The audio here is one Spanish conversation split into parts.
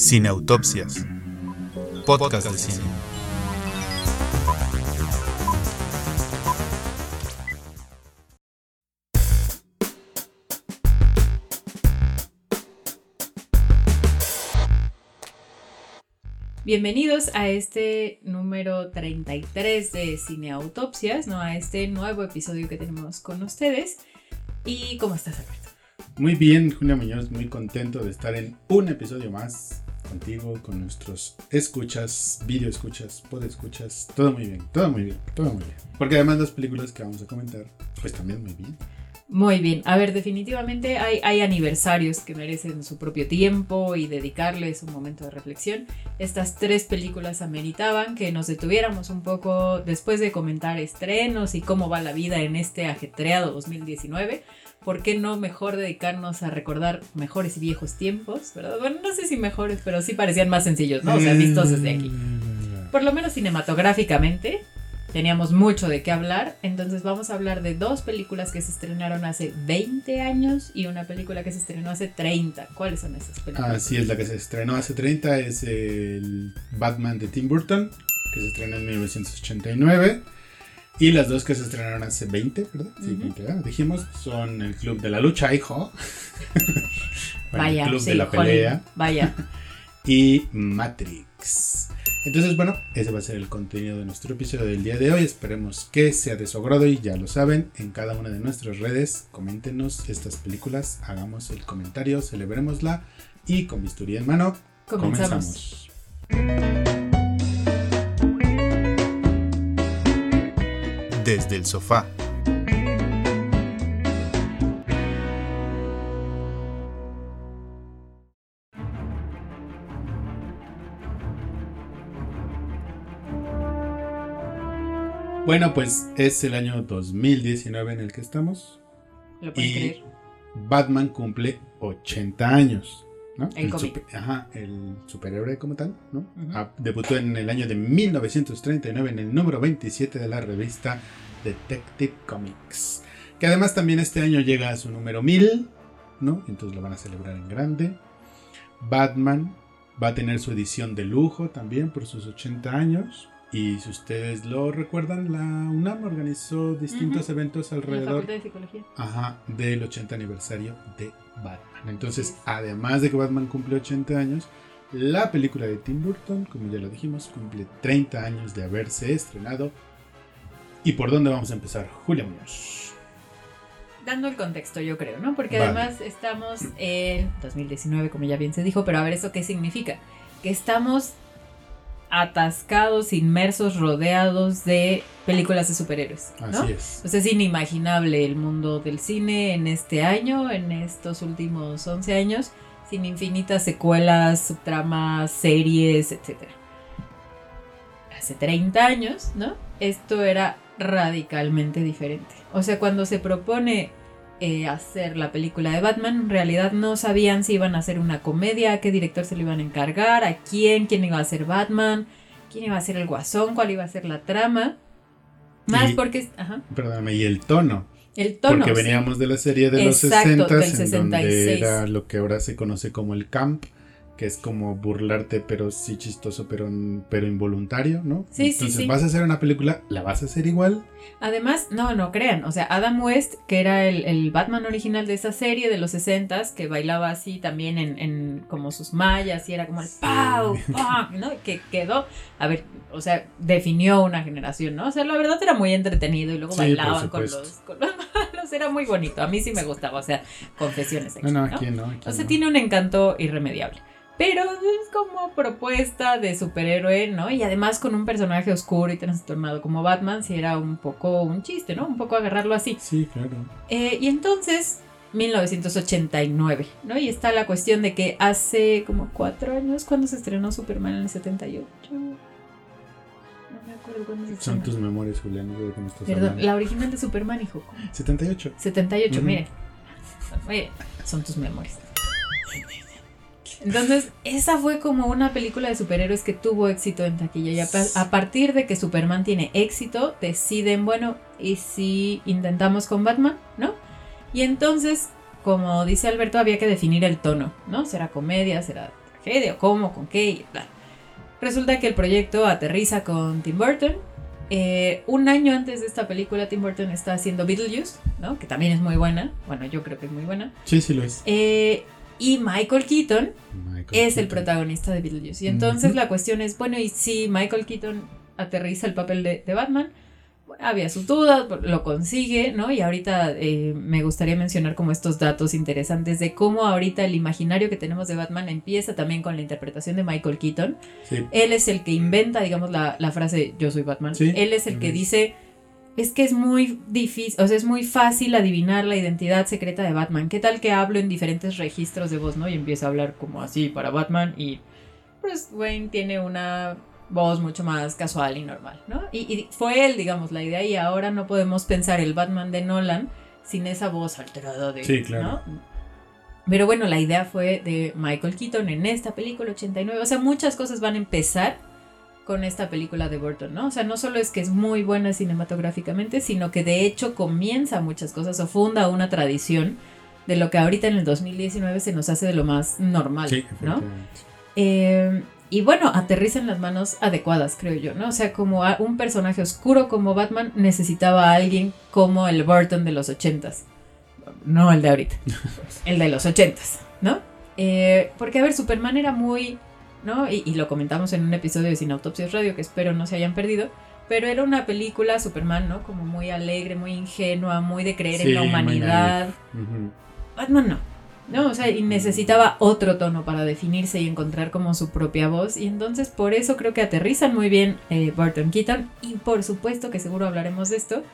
Cineautopsias. Podcast de cine. Bienvenidos a este número 33 de Cineautopsias, ¿no? A este nuevo episodio que tenemos con ustedes. ¿Y cómo estás, Alberto? Muy bien, Julia Muñoz, muy contento de estar en un episodio más contigo, con nuestros escuchas, video escuchas, pod escuchas, todo muy bien, todo muy bien, todo muy bien. Porque además las películas que vamos a comentar, pues también muy bien. Muy bien, a ver, definitivamente hay, hay aniversarios que merecen su propio tiempo y dedicarles un momento de reflexión. Estas tres películas ameritaban que nos detuviéramos un poco después de comentar estrenos y cómo va la vida en este ajetreado 2019. ¿Por qué no mejor dedicarnos a recordar mejores y viejos tiempos? ¿verdad? Bueno, no sé si mejores, pero sí parecían más sencillos, ¿no? O sea, vistos desde aquí. Por lo menos cinematográficamente, teníamos mucho de qué hablar, entonces vamos a hablar de dos películas que se estrenaron hace 20 años y una película que se estrenó hace 30. ¿Cuáles son esas películas? Así es, la que se estrenó hace 30 es el Batman de Tim Burton, que se estrenó en 1989. Y las dos que se estrenaron hace 20, ¿verdad? Sí, Ujú. 20, ¿verdad? Dijimos, son el Club de la Lucha, hijo. Bueno, Vaya, el Club sí, de la Pelea. Vaya. y Matrix. Entonces, bueno, ese va a ser el contenido de nuestro episodio del día de hoy. Esperemos que sea de su agrado y ya lo saben, en cada una de nuestras redes, coméntenos estas películas, hagamos el comentario, celebrémosla y con bisturí en mano, Comenzamos. comenzamos. Desde el sofá. Bueno, pues es el año 2019 en el que estamos. ¿Lo pueden Y creer? Batman cumple 80 años. ¿No? El cómic. super- ajá, el superhéroe como tal, ¿no? Ah, debutó en el año de 1939 en el número 27 de la revista Detective Comics. Que además también este año llega a su número 1000, ¿no? Entonces lo van a celebrar en grande. Batman va a tener su edición de lujo también por sus 80 años. Y si ustedes lo recuerdan, la UNAM organizó distintos eventos la alrededor Facultad de Psicología. Ajá, del 80 aniversario de Batman. Entonces, además de que Batman cumple 80 años, la película de Tim Burton, como ya lo dijimos, cumple 30 años de haberse estrenado. ¿Y por dónde vamos a empezar? Julia Muñoz. Dando el contexto, yo creo, ¿no? Porque Vale. además estamos en 2019, como ya bien se dijo, pero a ver, ¿eso qué significa? Que estamos atascados, inmersos, rodeados de películas de superhéroes, ¿no? Así es. Pues es inimaginable el mundo del cine en este año, en estos últimos 11 años, sin infinitas secuelas, subtramas, series, etc. Hace 30 años, ¿no? Esto era radicalmente diferente. O sea, cuando se propone eh, hacer la película de Batman, en realidad no sabían si iban a hacer una comedia, a qué director se lo iban a encargar, a quién, quién iba a ser Batman, quién iba a ser el guasón, cuál iba a ser la trama. Más Y- porque... Ajá. Perdóname, y el tono. El tono. porque sí. veníamos de la serie de los Exacto, 60 del en 66. donde era lo que ahora se conoce como el camp, que es como burlarte, pero sí chistoso, pero, pero involuntario, ¿no? Sí, sí, Entonces, sí. vas a hacer una película, la vas a hacer igual. Además, no, no crean. O sea, Adam West, que era el, el Batman original de esa serie de los 60s, que bailaba así también en, en como sus mallas y era como el Sí. ¡pau! ¡pau! ¿no? Que quedó, a ver, o sea, definió una generación, ¿no? O sea, la verdad era muy entretenido y luego Sí, bailaban con los, con los malos. Era muy bonito. A mí sí me gustaba, o sea, confesiones. Aquí, no, ¿no? aquí no. Aquí O sea, no. tiene un encanto irremediable. Pero es como propuesta de superhéroe, ¿no? Y además con un personaje oscuro y trastornado como Batman, si era un poco un chiste, ¿no? Un poco agarrarlo así. Sí, claro. Eh, y entonces, 1989, ¿no? Y está la cuestión de que hace como cuatro años, cuando se estrenó Superman en el 78. No me acuerdo cuándo se Son estrenó. tus memorias, Julián, no sé me estás Perdón, hablando. la original de Superman, hijo. 78. 78, Ujú. miren. Oye, son tus memorias. Entonces, esa fue como una película de superhéroes que tuvo éxito en taquilla. Y a, a partir de que Superman tiene éxito, deciden, bueno, ¿y si intentamos con Batman? ¿No? Y entonces, como dice Alberto, había que definir el tono, ¿no? ¿Será comedia? ¿Será tragedia, cómo, con qué, y bla. Resulta que el proyecto aterriza con Tim Burton. Eh, un año antes de esta película, Tim Burton está haciendo Beetlejuice, ¿no? Que también es muy buena. Bueno, yo creo que es muy buena. Sí, sí lo es. Eh, y Michael Keaton Michael es el protagonista de Beetlejuice. Y entonces la cuestión es, bueno, ¿y si Michael Keaton aterriza el papel de, de Batman? Había sus dudas, lo consigue, ¿no? Y ahorita eh, me gustaría mencionar como estos datos interesantes de cómo ahorita el imaginario que tenemos de Batman empieza también con la interpretación de Michael Keaton. Sí. Él es el que inventa, digamos, la, la frase yo soy Batman. Sí, Él es el que dice, es que es muy difícil, o sea, es muy fácil adivinar la identidad secreta de Batman. ¿Qué tal que hablo en diferentes registros de voz, no? Y empieza a hablar como así para Batman y pues Wayne tiene una voz mucho más casual y normal, ¿no? Y, y fue él, digamos, la idea y ahora no podemos pensar el Batman de Nolan sin esa voz alterada de... Sí, claro. ¿no? Pero bueno, la idea fue de Michael Keaton en esta película 89. O sea, muchas cosas van a empezar con esta película de Burton, ¿no? O sea, no solo es que es muy buena cinematográficamente, sino que de hecho comienza muchas cosas o funda una tradición de lo que ahorita en el 2019 se nos hace de lo más normal, Sí, ¿no? Eh, y bueno, aterriza en las manos adecuadas, creo yo, ¿no? O sea, como un personaje oscuro como Batman necesitaba a alguien como el Burton de los ochentas. No el de ahorita, el de los ochentas, ¿no? Eh, porque, a ver, Superman era muy, ¿no? Y, y lo comentamos en un episodio de Sin Autopsias Radio, que espero no se hayan perdido. Pero era una película, Superman, ¿no? Como muy alegre, muy ingenua, muy de creer Sí, en la humanidad. Ujú. Batman no. No, o sea, y necesitaba otro tono para definirse y encontrar como su propia voz. Y entonces por eso creo que aterrizan muy bien eh, Burton Keaton. Y por supuesto que seguro hablaremos de esto.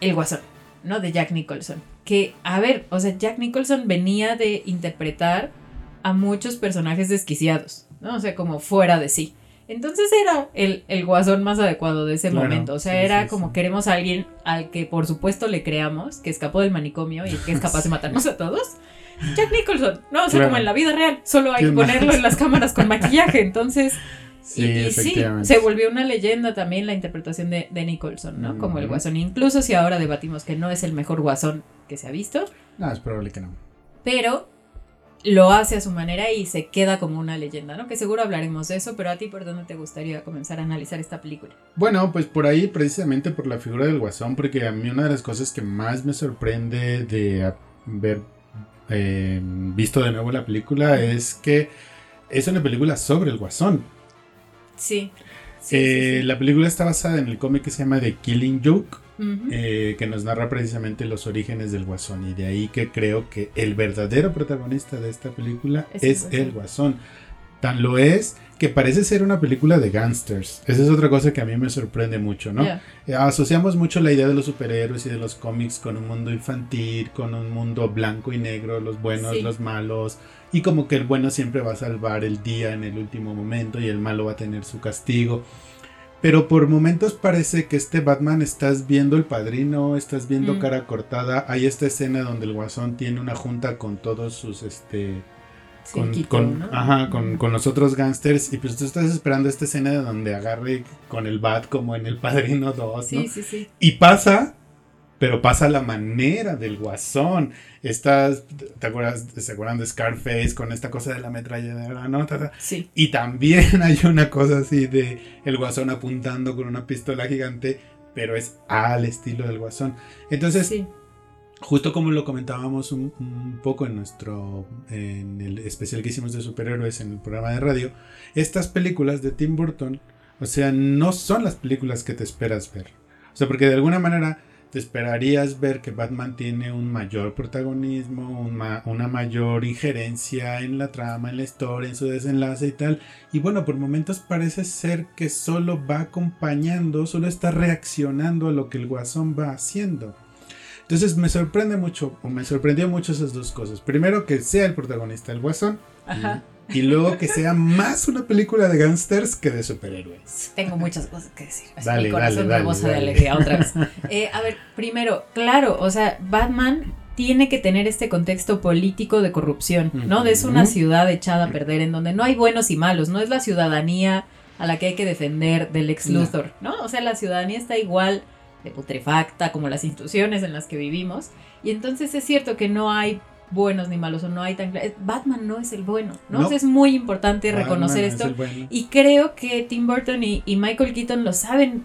El Guasón, ¿no? De Jack Nicholson. Que, a ver, o sea, Jack Nicholson venía de interpretar a muchos personajes desquiciados, ¿no? O sea, como fuera de sí. Entonces era el, el guasón más adecuado de ese Claro, momento. O sea, sí, era sí, como sí. queremos a alguien al que por supuesto le creamos, que escapó del manicomio y que es capaz de matarnos a todos. Jack Nicholson, no, o sea, Claro. como en la vida real, solo hay ¿Qué que ponerlo más? en las cámaras con maquillaje. Entonces, Sí, y, y sí, efectivamente. se volvió una leyenda también la interpretación de, de Nicholson, ¿no? Como el guasón. Incluso si ahora debatimos que no es el mejor guasón que se ha visto, No, es probable que no. pero lo hace a su manera y se queda como una leyenda, ¿no? Que seguro hablaremos de eso, pero a ti por dónde te gustaría comenzar a analizar esta película. Bueno, pues por ahí precisamente por la figura del guasón, porque a mí una de las cosas que más me sorprende de haber eh, visto de nuevo la película es que es una película sobre el guasón. Sí. Sí, Eh, sí, sí. La película está basada en el cómic que se llama The Killing Joke, Eh, que nos narra precisamente los orígenes del guasón. Y de ahí que creo que el verdadero protagonista de esta película Es es, el el guasón. Tan lo es que parece ser una película de gangsters. Esa es otra cosa que a mí me sorprende mucho, ¿no? Asociamos mucho la idea de los superhéroes y de los cómics con un mundo infantil, con un mundo blanco y negro, los buenos, Sí. los malos, y como que el bueno siempre va a salvar el día en el último momento y el malo va a tener su castigo. Pero por momentos parece que este Batman estás viendo el padrino, estás viendo Mm. cara cortada. Hay esta escena donde el guasón tiene una junta con todos sus este con, Cirquito, con- ¿no? ajá, con, con los otros gángsters y pues tú estás esperando esta escena de donde agarre con el bat como en el Padrino 2, ¿no? Sí, sí, sí. Y pasa, pero pasa la manera del guasón. Estás, ¿te acuerdas, se acuerdan de Scarface con esta cosa de la metralladora, no? Sí. Y también hay una cosa así de el guasón apuntando con una pistola gigante, pero es al estilo del guasón. Entonces, sí. Justo como lo comentábamos un, un poco en nuestro en el especial que hicimos de superhéroes en el programa de radio, estas películas de Tim Burton, o sea, no son las películas que te esperas ver. O sea, porque de alguna manera te esperarías ver que Batman tiene un mayor protagonismo, un ma- una mayor injerencia en la trama, en la historia, en su desenlace y tal. Y bueno, por momentos parece ser que solo va acompañando, solo está reaccionando a lo que el guasón va haciendo. Entonces me sorprende mucho, o me sorprendió mucho esas dos cosas. Primero que sea el protagonista el guasón, Ajá. y luego que sea más una película de gángsters que de superhéroes. Tengo muchas cosas que decir. Dale, mi corazón dale, dale, de alegría otra vez. Eh, a ver, primero, claro, o sea, Batman tiene que tener este contexto político de corrupción, ¿no? Es una ciudad echada a perder en donde no hay buenos y malos, no es la ciudadanía a la que hay que defender del ex. Luthor, ¿no? O sea, la ciudadanía está igual de putrefacta como las instituciones en las que vivimos y entonces es cierto que no hay buenos ni malos o no hay tan cla- Batman no es el bueno, ¿no? No. O sea, es muy importante Batman reconocer es esto. bueno. Y creo que Tim Burton y, y Michael Keaton lo saben,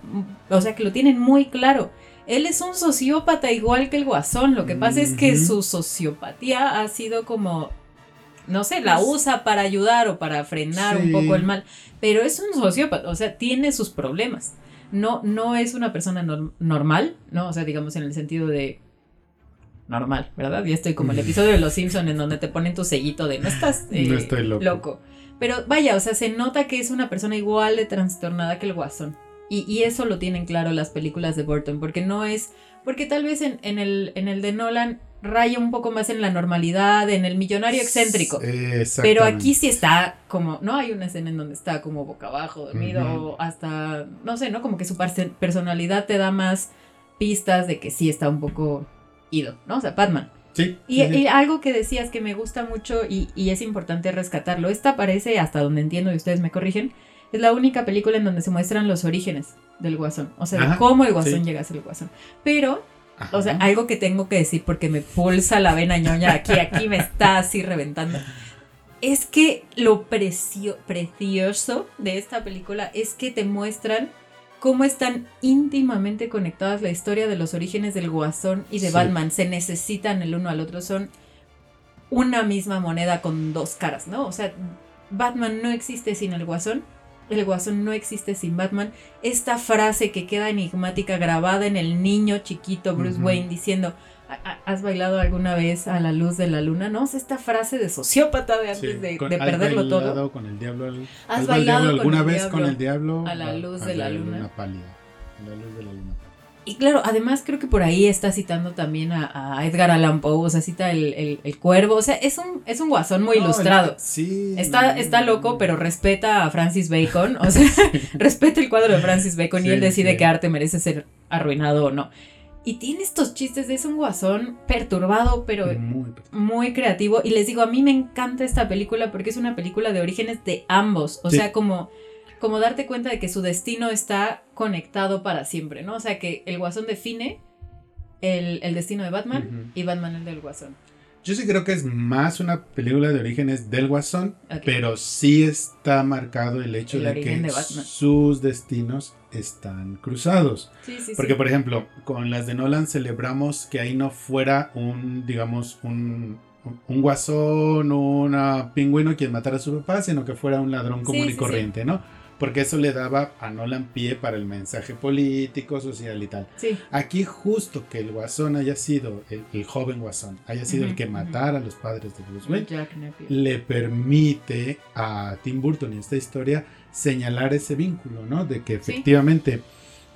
o sea, que lo tienen muy claro. Él es un sociópata igual que el guasón. Lo que pasa es que su sociopatía ha sido como, no sé, la usa para ayudar o para frenar un poco el mal. Pero es un sociópata, o sea, tiene sus problemas. No, no es una persona norm- normal, ¿no? O sea, digamos en el sentido de normal, ¿verdad? Ya estoy como el episodio de Los Simpson en donde te ponen tu sellito de no estás eh, No estoy loco. Pero vaya, o sea, se nota que es una persona igual de trastornada que el guasón. Y, y eso lo tienen claro las películas de Burton, porque no es, porque tal vez en, en el, en el de Nolan raya un poco más en la normalidad, en el millonario excéntrico. Eh, Pero aquí sí está como, no hay una escena en donde está como boca abajo, dormido, o hasta, no sé, ¿no? Como que su personalidad te da más pistas de que sí está un poco ido, ¿no? O sea, Batman. Sí, Y, sí, sí. y algo que decías que me gusta mucho y, y es importante rescatarlo, esta parece, hasta donde entiendo y ustedes me corrigen, es la única película en donde se muestran los orígenes del guasón, o sea, de cómo el guasón llega a ser el guasón. Pero, Ajá. o sea, algo que tengo que decir porque me pulsa la vena ñoña aquí, aquí me está así reventando. Es que lo precio- precioso de esta película es que te muestran cómo están íntimamente conectadas la historia de los orígenes del Guasón y de Sí. Batman. Se necesitan el uno al otro, son una misma moneda con dos caras, ¿no? O sea, Batman no existe sin el Guasón, el Guasón no existe sin Batman. Esta frase que queda enigmática grabada en el niño chiquito Bruce. Wayne diciendo, "¿Ha- ha- ¿has bailado alguna vez a la luz de la luna? ¿No? Sea, esta frase de sociópata de antes Sí, de, con- de ¿has perderlo todo. bailado con el diablo al- ¿Has ¿Has bailado con alguna vez diablo con el diablo a la luz de la luna? pálida. A la luz de la luna pálida. Y claro, además creo que por ahí está citando también a, a Edgar Allan Poe, o sea, cita el, el- el cuervo, o sea, es un, es un guasón muy No, ilustrado. el- sí. Está, está loco, pero respeta a Francis Bacon, o sea, respeta el cuadro de Francis Bacon y Sí, él decide sí. qué arte merece ser arruinado o no. Y tiene estos chistes de es un guasón perturbado, pero Muy muy creativo. Y les digo, a mí me encanta esta película porque es una película de orígenes de ambos. O Sí. sea, como, como darte cuenta de que su destino está conectado para siempre, ¿no? O sea, que el guasón define el, el destino de Batman y Batman el del guasón. Yo sí creo que es más una película de orígenes del Guasón, pero sí está marcado el hecho El de que de sus destinos están cruzados. Sí, sí, Porque, sí. por ejemplo, con las de Nolan celebramos que ahí no fuera un, digamos, un, un guasón, un pingüino quien matara a su papá, sino que fuera un ladrón común Sí, y sí, corriente, ¿no? Porque eso le daba a Nolan pie para el mensaje político, social y tal. Sí, Aquí justo que el guasón haya sido, el, el joven guasón, haya sido el que matara a los padres de Bruce Wayne, le permite a Tim Burton y esta historia señalar ese vínculo, ¿no? De que Sí.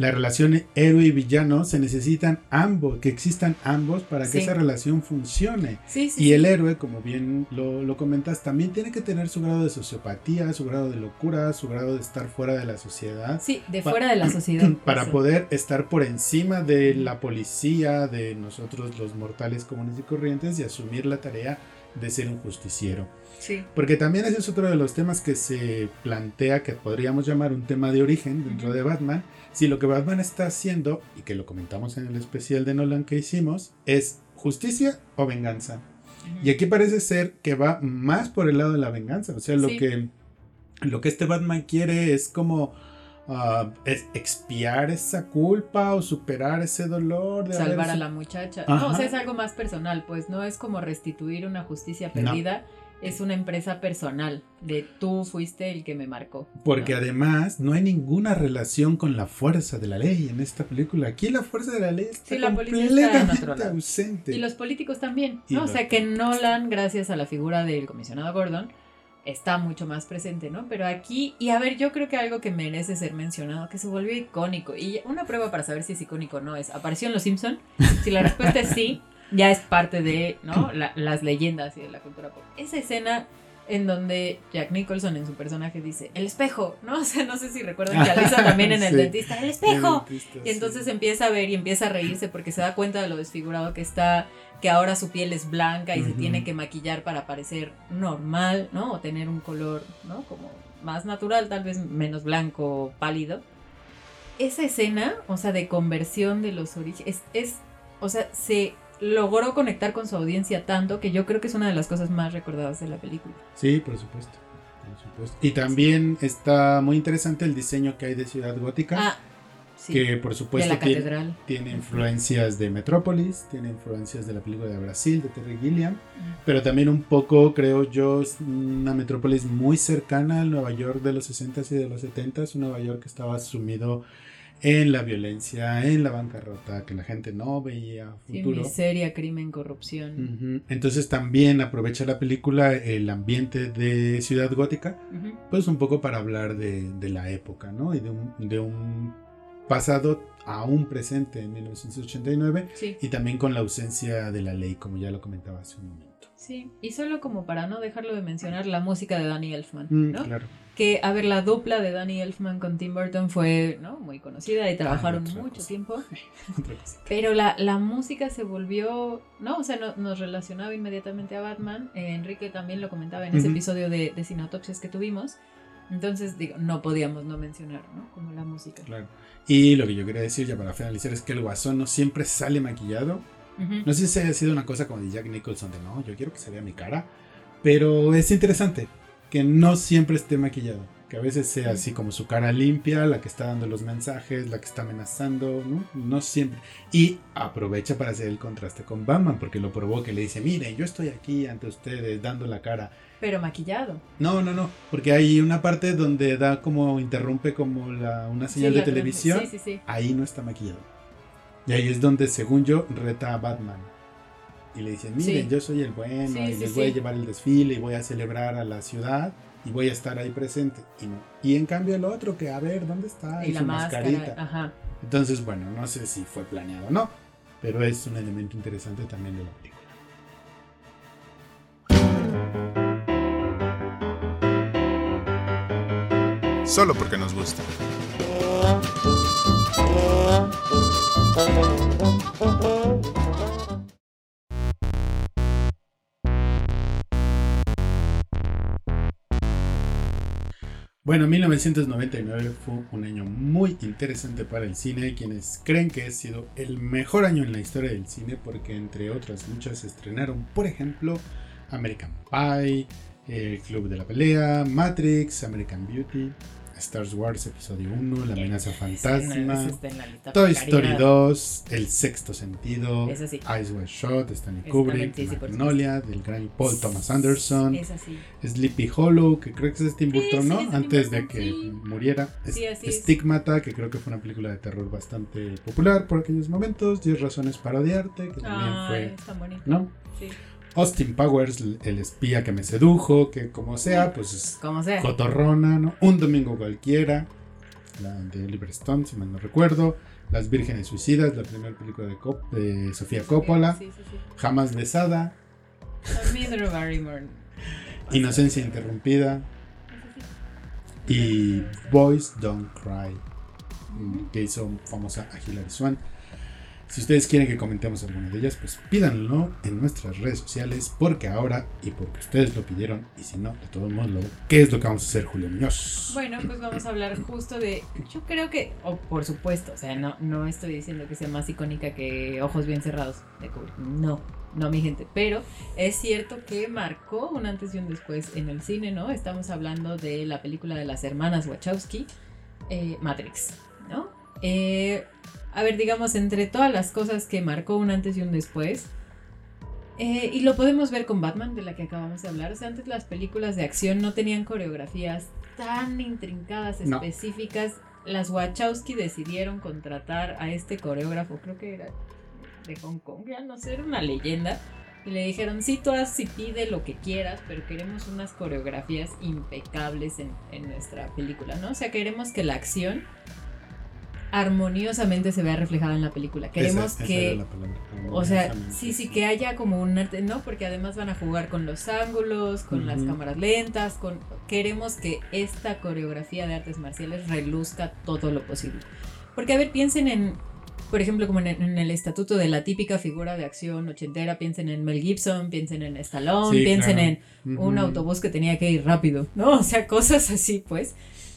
La relación héroe y villano se necesitan ambos, que existan ambos para que Sí. esa relación funcione. Sí, sí, Y el héroe, como bien lo, lo comentas, también tiene que tener su grado de sociopatía, su grado de locura, su grado de estar fuera de la sociedad. Sí, de fuera de la sociedad. Para eso. poder estar por encima de la policía, de nosotros los mortales comunes y corrientes y asumir la tarea de ser un justiciero. Sí. Porque también ese es otro de los temas que se plantea que podríamos llamar un tema de origen dentro de Batman. Si lo que Batman está haciendo, y que lo comentamos en el especial de Nolan que hicimos, es justicia o venganza. Y aquí parece ser que va más por el lado de la venganza. O sea, lo Sí. que lo que este Batman quiere es como es expiar esa culpa o superar ese dolor de salvar a la muchacha. Ajá. No, o sea, es algo más personal, pues no es como restituir una justicia No. perdida, es una empresa personal de tú fuiste el que me marcó. Porque ¿no? además no hay ninguna relación con la fuerza de la ley en esta película. Aquí la fuerza de la ley está Sí, la está en completamente otro lado. ausente. Y los políticos también, ¿no? O sea, que. Nolan, gracias a la figura del comisionado Gordon, está mucho más presente, ¿no? Pero aquí, y a ver, yo creo que algo que merece ser mencionado, que se volvió icónico, y una prueba para saber si es icónico o no es, ¿apareció en Los Simpson? Si la respuesta es sí, ya es parte de, ¿no? La- las leyendas y de la cultura pop. Esa escena en donde Jack Nicholson en su personaje dice, el espejo, ¿no? O sea, no sé si recuerdan que Alisa también en el Sí. dentista, el espejo. El dentista, Y entonces sí. empieza a ver y empieza a reírse porque se da cuenta de lo desfigurado que está, que ahora su piel es blanca y se tiene que maquillar para parecer normal, ¿no? O tener un color, ¿no? Como más natural, tal vez menos blanco, pálido. Esa escena, o sea, de conversión de los orígenes, es, es- o sea, se logró conectar con su audiencia tanto que yo creo que es una de las cosas más recordadas de la película. Sí, por supuesto. por supuesto. Y también está muy interesante el diseño que hay de Ciudad Gótica. Ah, sí. que por de supuesto la tiene, catedral. tiene influencias de Metrópolis, tiene influencias de la película de Brasil, de Terry Gilliam, pero también un poco, creo yo, es una metrópolis muy cercana al Nueva York de los 60s y de los 70s, un Nueva York que estaba sumido en la violencia, en la bancarrota, que la gente no veía Sí, futuro. miseria, crimen, corrupción. Entonces también aprovecha la película el ambiente de Ciudad Gótica, pues un poco para hablar de, de la época, ¿no? Y de un, de un pasado a un presente en 1989 Sí, y también con la ausencia de la ley, como ya lo comentaba hace un momento. sí. Y solo como para no dejarlo de mencionar, la música de Danny Elfman, Mm, ¿no? Claro. Que, a ver, la dupla de Danny Elfman con Tim Burton fue, ¿no? Muy conocida y trabajaron otra mucho cosa. tiempo. Pero la, la música se volvió, ¿no? O sea, no- nos relacionaba inmediatamente a Batman. Eh, Enrique también lo comentaba en ese Ujú. episodio de, de que tuvimos. Entonces, digo, no podíamos no mencionar, ¿no? Como la música. Claro. Y lo que yo quería decir ya para finalizar es que el guasón no siempre sale maquillado. Ujú. No sé si haya sido una cosa como de Jack Nicholson de no, yo quiero que se vea mi cara. Pero es interesante que no siempre esté maquillado. Que a veces sea así como su cara limpia, la que está dando los mensajes, la que está amenazando, ¿no? No siempre. Y aprovecha para hacer el contraste con Batman, porque lo probó que le dice, miren, yo estoy aquí ante ustedes dando la cara. Pero maquillado. No, no, no, porque hay una parte donde da como, interrumpe como la, una señal Sí, de televisión. Sí, sí, sí. ahí no está maquillado. Y ahí es donde, según yo, reta a Batman. Y le dice, miren, Sí. yo soy el bueno Sí, y sí, les voy a llevar el desfile y voy a celebrar a la ciudad y voy a estar ahí presente. Y, no. y en cambio el otro que, a ver, ¿dónde está? y la su máscara. mascarita. Ajá. Entonces, bueno, no sé si fue planeado o no, pero es un elemento interesante también de la película. Solo porque nos gusta. Bueno, 1999 fue un año muy interesante para el cine. Quienes creen que ha sido el mejor año en la historia del cine, porque entre otras muchas se estrenaron, por ejemplo, American Pie, El Club de la Pelea, Matrix, American Beauty, Star Wars Episodio 1, La Amenaza Fantasma, la Toy. Story 2, El Sexto Sentido, sí. Eyes Wide Shut, Stanley Kubrick, sí, Magnolia, del gran Paul Thomas Anderson. Sleepy Hollow, que creo que es Tim Burton, ¿no? Antes de que muriera. Stigmata, que creo que fue una película de terror bastante popular por aquellos momentos. 10 razones para odiarte, que también Ay, fue, es tan bonito. ¿no? Sí. Austin Powers, el espía que me sedujo, que como sea, pues es Como sea. cotorrona, ¿no? Un domingo cualquiera, la de Oliver Stone, si mal no recuerdo. Las Vírgenes Suicidas, la primera película de, Cop- de Sofía Coppola. Sí, sí, sí. Jamás besada. Inocencia interrumpida. Y Boys Don't Cry, que hizo famosa a Hilary Swan. Si ustedes quieren que comentemos alguna de ellas, pues pídanlo en nuestras redes sociales, porque ahora, y porque ustedes lo pidieron, y si no, de todos modos, ¿qué es lo que vamos a hacer, Julio Muñoz? Bueno, pues vamos a hablar justo de. Yo creo que. O por supuesto, o sea, no, no estoy diciendo que sea más icónica que Ojos Bien Cerrados de Kubrick. No, no, mi gente. Pero es cierto que marcó un antes y un después en el cine, ¿no? Estamos hablando de la película de las hermanas Wachowski, eh, Matrix, ¿no? Eh, a ver, digamos, entre todas las cosas que marcó un antes y un después. eh, y lo podemos ver con Batman, de la que acabamos de hablar. O sea, antes las películas de acción no tenían coreografías tan intrincadas, No. específicas. Las Wachowski decidieron contratar a este coreógrafo, creo que era de Hong Kong, ya no sé, era una leyenda. Y le dijeron, sí, tú haz y pide lo que quieras, pero queremos unas coreografías impecables en, en nuestra película, ¿no? O sea, queremos que la acción armoniosamente se vea reflejada en la película. Queremos Esa- que... O sea, sí, sí, que haya como un arte, ¿no? Porque además van a jugar con los ángulos, con las Ujú. cámaras lentas, con... Queremos que esta coreografía de artes marciales reluzca todo lo posible. Porque, a ver, piensen en por ejemplo, como en, en el estatuto de la típica figura de acción ochentera, piensen en Mel Gibson, piensen en Stallone, Sí, piensen claro. en un Ujú. autobús que tenía que ir rápido, ¿no? O sea, cosas así, pues.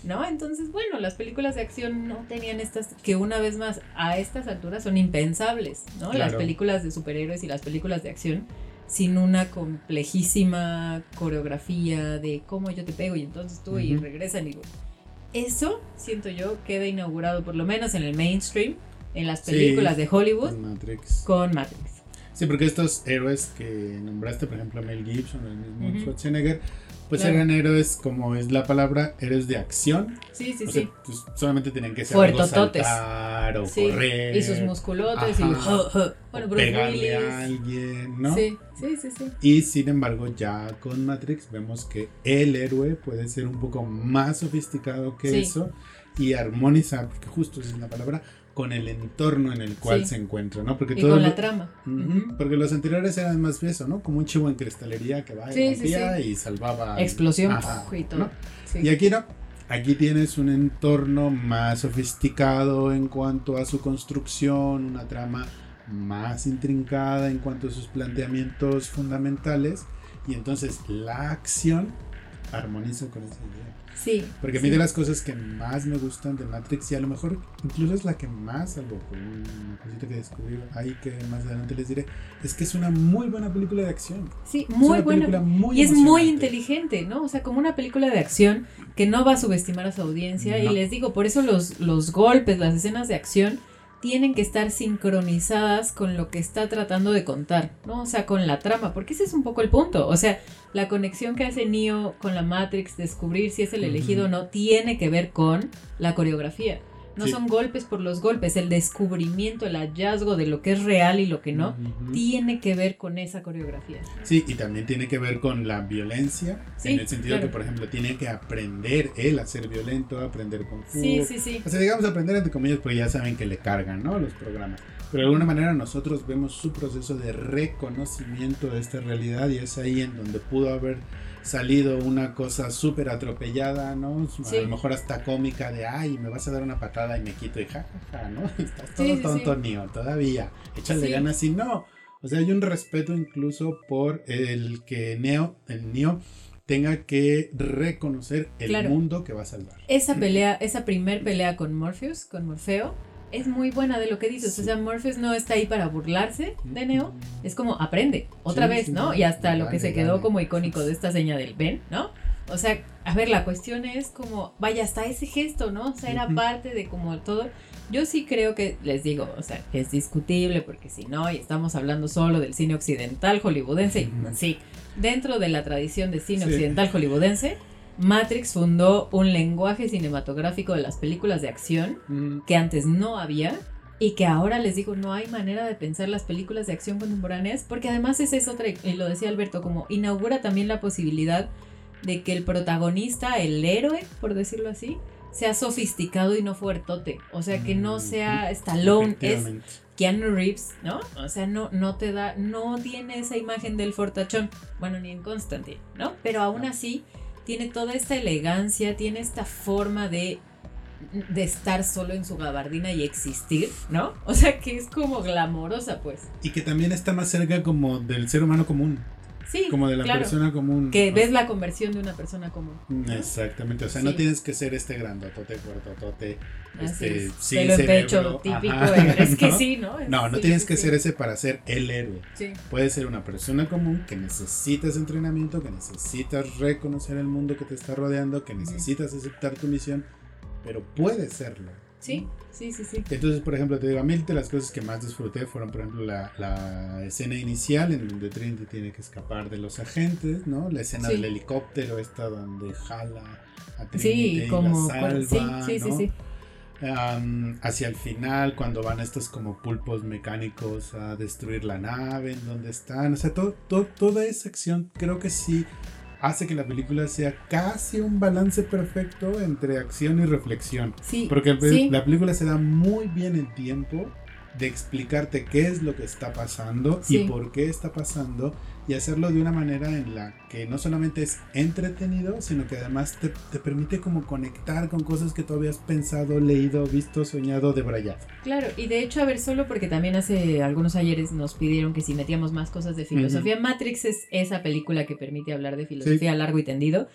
¿No? Entonces, bueno, las películas de acción no tenían estas, que una vez más, a estas alturas son impensables, ¿no? Las Claro. películas de superhéroes y las películas de acción sin una complejísima coreografía de cómo yo te pego y entonces tú y Ujú. regresan y eso siento yo queda inaugurado por lo menos en el mainstream en las Sí. películas de Hollywood Matrix. con Matrix. Sí, porque estos héroes que nombraste, por ejemplo, Mel Gibson o el mismo Ujú. Schwarzenegger, pues Claro. eran héroes, como es la palabra, héroes de acción. Sí, sí, o sí. sea, pues, solamente tenían que ser saltar o Sí, correr. y sus musculotes y Ajá. bueno, o Bruce pegarle a Willis. alguien, ¿no? Sí, sí, sí, sí. Y sin embargo, ya con Matrix vemos que el héroe puede ser un poco más sofisticado que Sí. eso y armonizar, porque justo esa es la palabra, con el entorno en el cual Sí. se encuentra, ¿no? Porque Y todo con lo- la trama. Porque los anteriores eran más eso, ¿no? Como un chivo en cristalería que va y Sí, sí, y salvaba. al- Explosión Ajá, y todo. ¿no? Y aquí no. Aquí tienes un entorno más sofisticado en cuanto a su construcción, una trama más intrincada en cuanto a sus planteamientos fundamentales. Y entonces la acción armoniza con esa idea. Sí. Porque a sí. mí de las cosas que más me gustan de Matrix, y a lo mejor incluso es la que más, salvo por una cosita que descubrí ahí que más adelante les diré, es que es una muy buena película de acción. Sí, Es muy película buena. muy Y es muy inteligente, ¿no? O sea, como una película de acción que no va a subestimar a su audiencia. No. Y les digo, por eso los, los golpes, las escenas de acción tienen que estar sincronizadas con lo que está tratando de contar, ¿no? O sea, con la trama, porque ese es un poco el punto. O sea, la conexión que hace Neo con la Matrix, descubrir si es el elegido o no, tiene que ver con la coreografía. No Sí. son golpes por los golpes, el descubrimiento, el hallazgo de lo que es real y lo que no, tiene que ver con esa coreografía. Sí, y también tiene que ver con la violencia, Sí, en el sentido claro. que, por ejemplo, tiene que aprender él a ser violento, a aprender con fu. Sí, sí, sí. O sea, digamos aprender entre comillas, porque ya saben que le cargan, ¿no? Los programas. Pero de alguna manera nosotros vemos su proceso de reconocimiento de esta realidad y es ahí en donde pudo haber salido una cosa súper atropellada, ¿no? Sí. A lo mejor hasta cómica de, ay, me vas a dar una patada y me quito y jajaja, ¿no? Estás todo Sí, tonto, sí. Neo, todavía. Échale ganas y no. O sea, hay un respeto incluso por el que Neo, el Neo, tenga que reconocer el Claro. mundo que va a salvar. Esa pelea, esa primer pelea con Morpheus, con Morfeo, es muy buena de lo que dices. O sea, Morpheus no está ahí para burlarse de Neo. Es como aprende otra Sí, vez, sí, ¿no? Y hasta lo que se quedó como icónico de esta seña del ven, ¿no? O sea, a ver, la cuestión es como, vaya, hasta ese gesto, ¿no? O sea, era parte de como todo. Yo sí creo que, les digo, o sea, que es discutible porque si no, y estamos hablando solo del cine occidental hollywoodense, sí, dentro de la tradición de cine occidental hollywoodense, Matrix fundó un lenguaje cinematográfico de las películas de acción Mm, que antes no había y que ahora les digo no hay manera de pensar las películas de acción contemporáneas porque además esa es otra y lo decía Alberto como inaugura también la posibilidad de que el protagonista el héroe por decirlo así sea sofisticado y no fuertote. O sea que no sea Stallone es. Keanu Reeves no o sea no no te da no tiene esa imagen del fortachón. Bueno ni en Constantine no pero aún así tiene toda esta elegancia tiene esta forma de de estar solo en su gabardina y existir, ¿no? O sea que es como glamorosa, pues. Y que también está más cerca como del ser humano común, Sí, como de la claro. persona común. Que ves la conversión de una persona común. Exactamente, o sea, Sí. no tienes que ser este grandotote, fuertotote, Así este, es. sin Pelo en cerebro, pecho, típico. ajá, es que ¿no? sí, ¿no? Es- No, no sí, tienes sí, que sí. ser ese para ser el héroe. Sí, Puedes ser una persona común que necesitas entrenamiento, que necesitas reconocer el mundo que te está rodeando, que necesitas aceptar tu misión, pero puedes serlo. Sí, sí, sí, sí. Entonces, por ejemplo, te digo, a mí de las cosas que más disfruté fueron, por ejemplo, la, la escena inicial en donde Trinity tiene que escapar de los agentes, ¿no? La escena Sí. del helicóptero, esta donde jala a Trinity Sí, y como... la salva, sí, sí, ¿no? sí. Hacia el final, cuando van estos como pulpos mecánicos a destruir la nave en donde están, o sea, todo, todo- toda esa acción creo que sí hace que la película sea casi un balance perfecto entre acción y reflexión. Sí, Porque sí. la película se da muy bien el tiempo de explicarte qué es lo que está pasando Sí. y por qué está pasando y hacerlo de una manera en la que no solamente es entretenido, sino que además te, te permite como conectar con cosas que tú habías pensado, leído, visto, soñado, debrayado. Claro, y de hecho, a ver, solo porque también hace algunos ayeres nos pidieron que si metíamos más cosas de filosofía, Matrix es esa película que permite hablar de filosofía largo y tendido,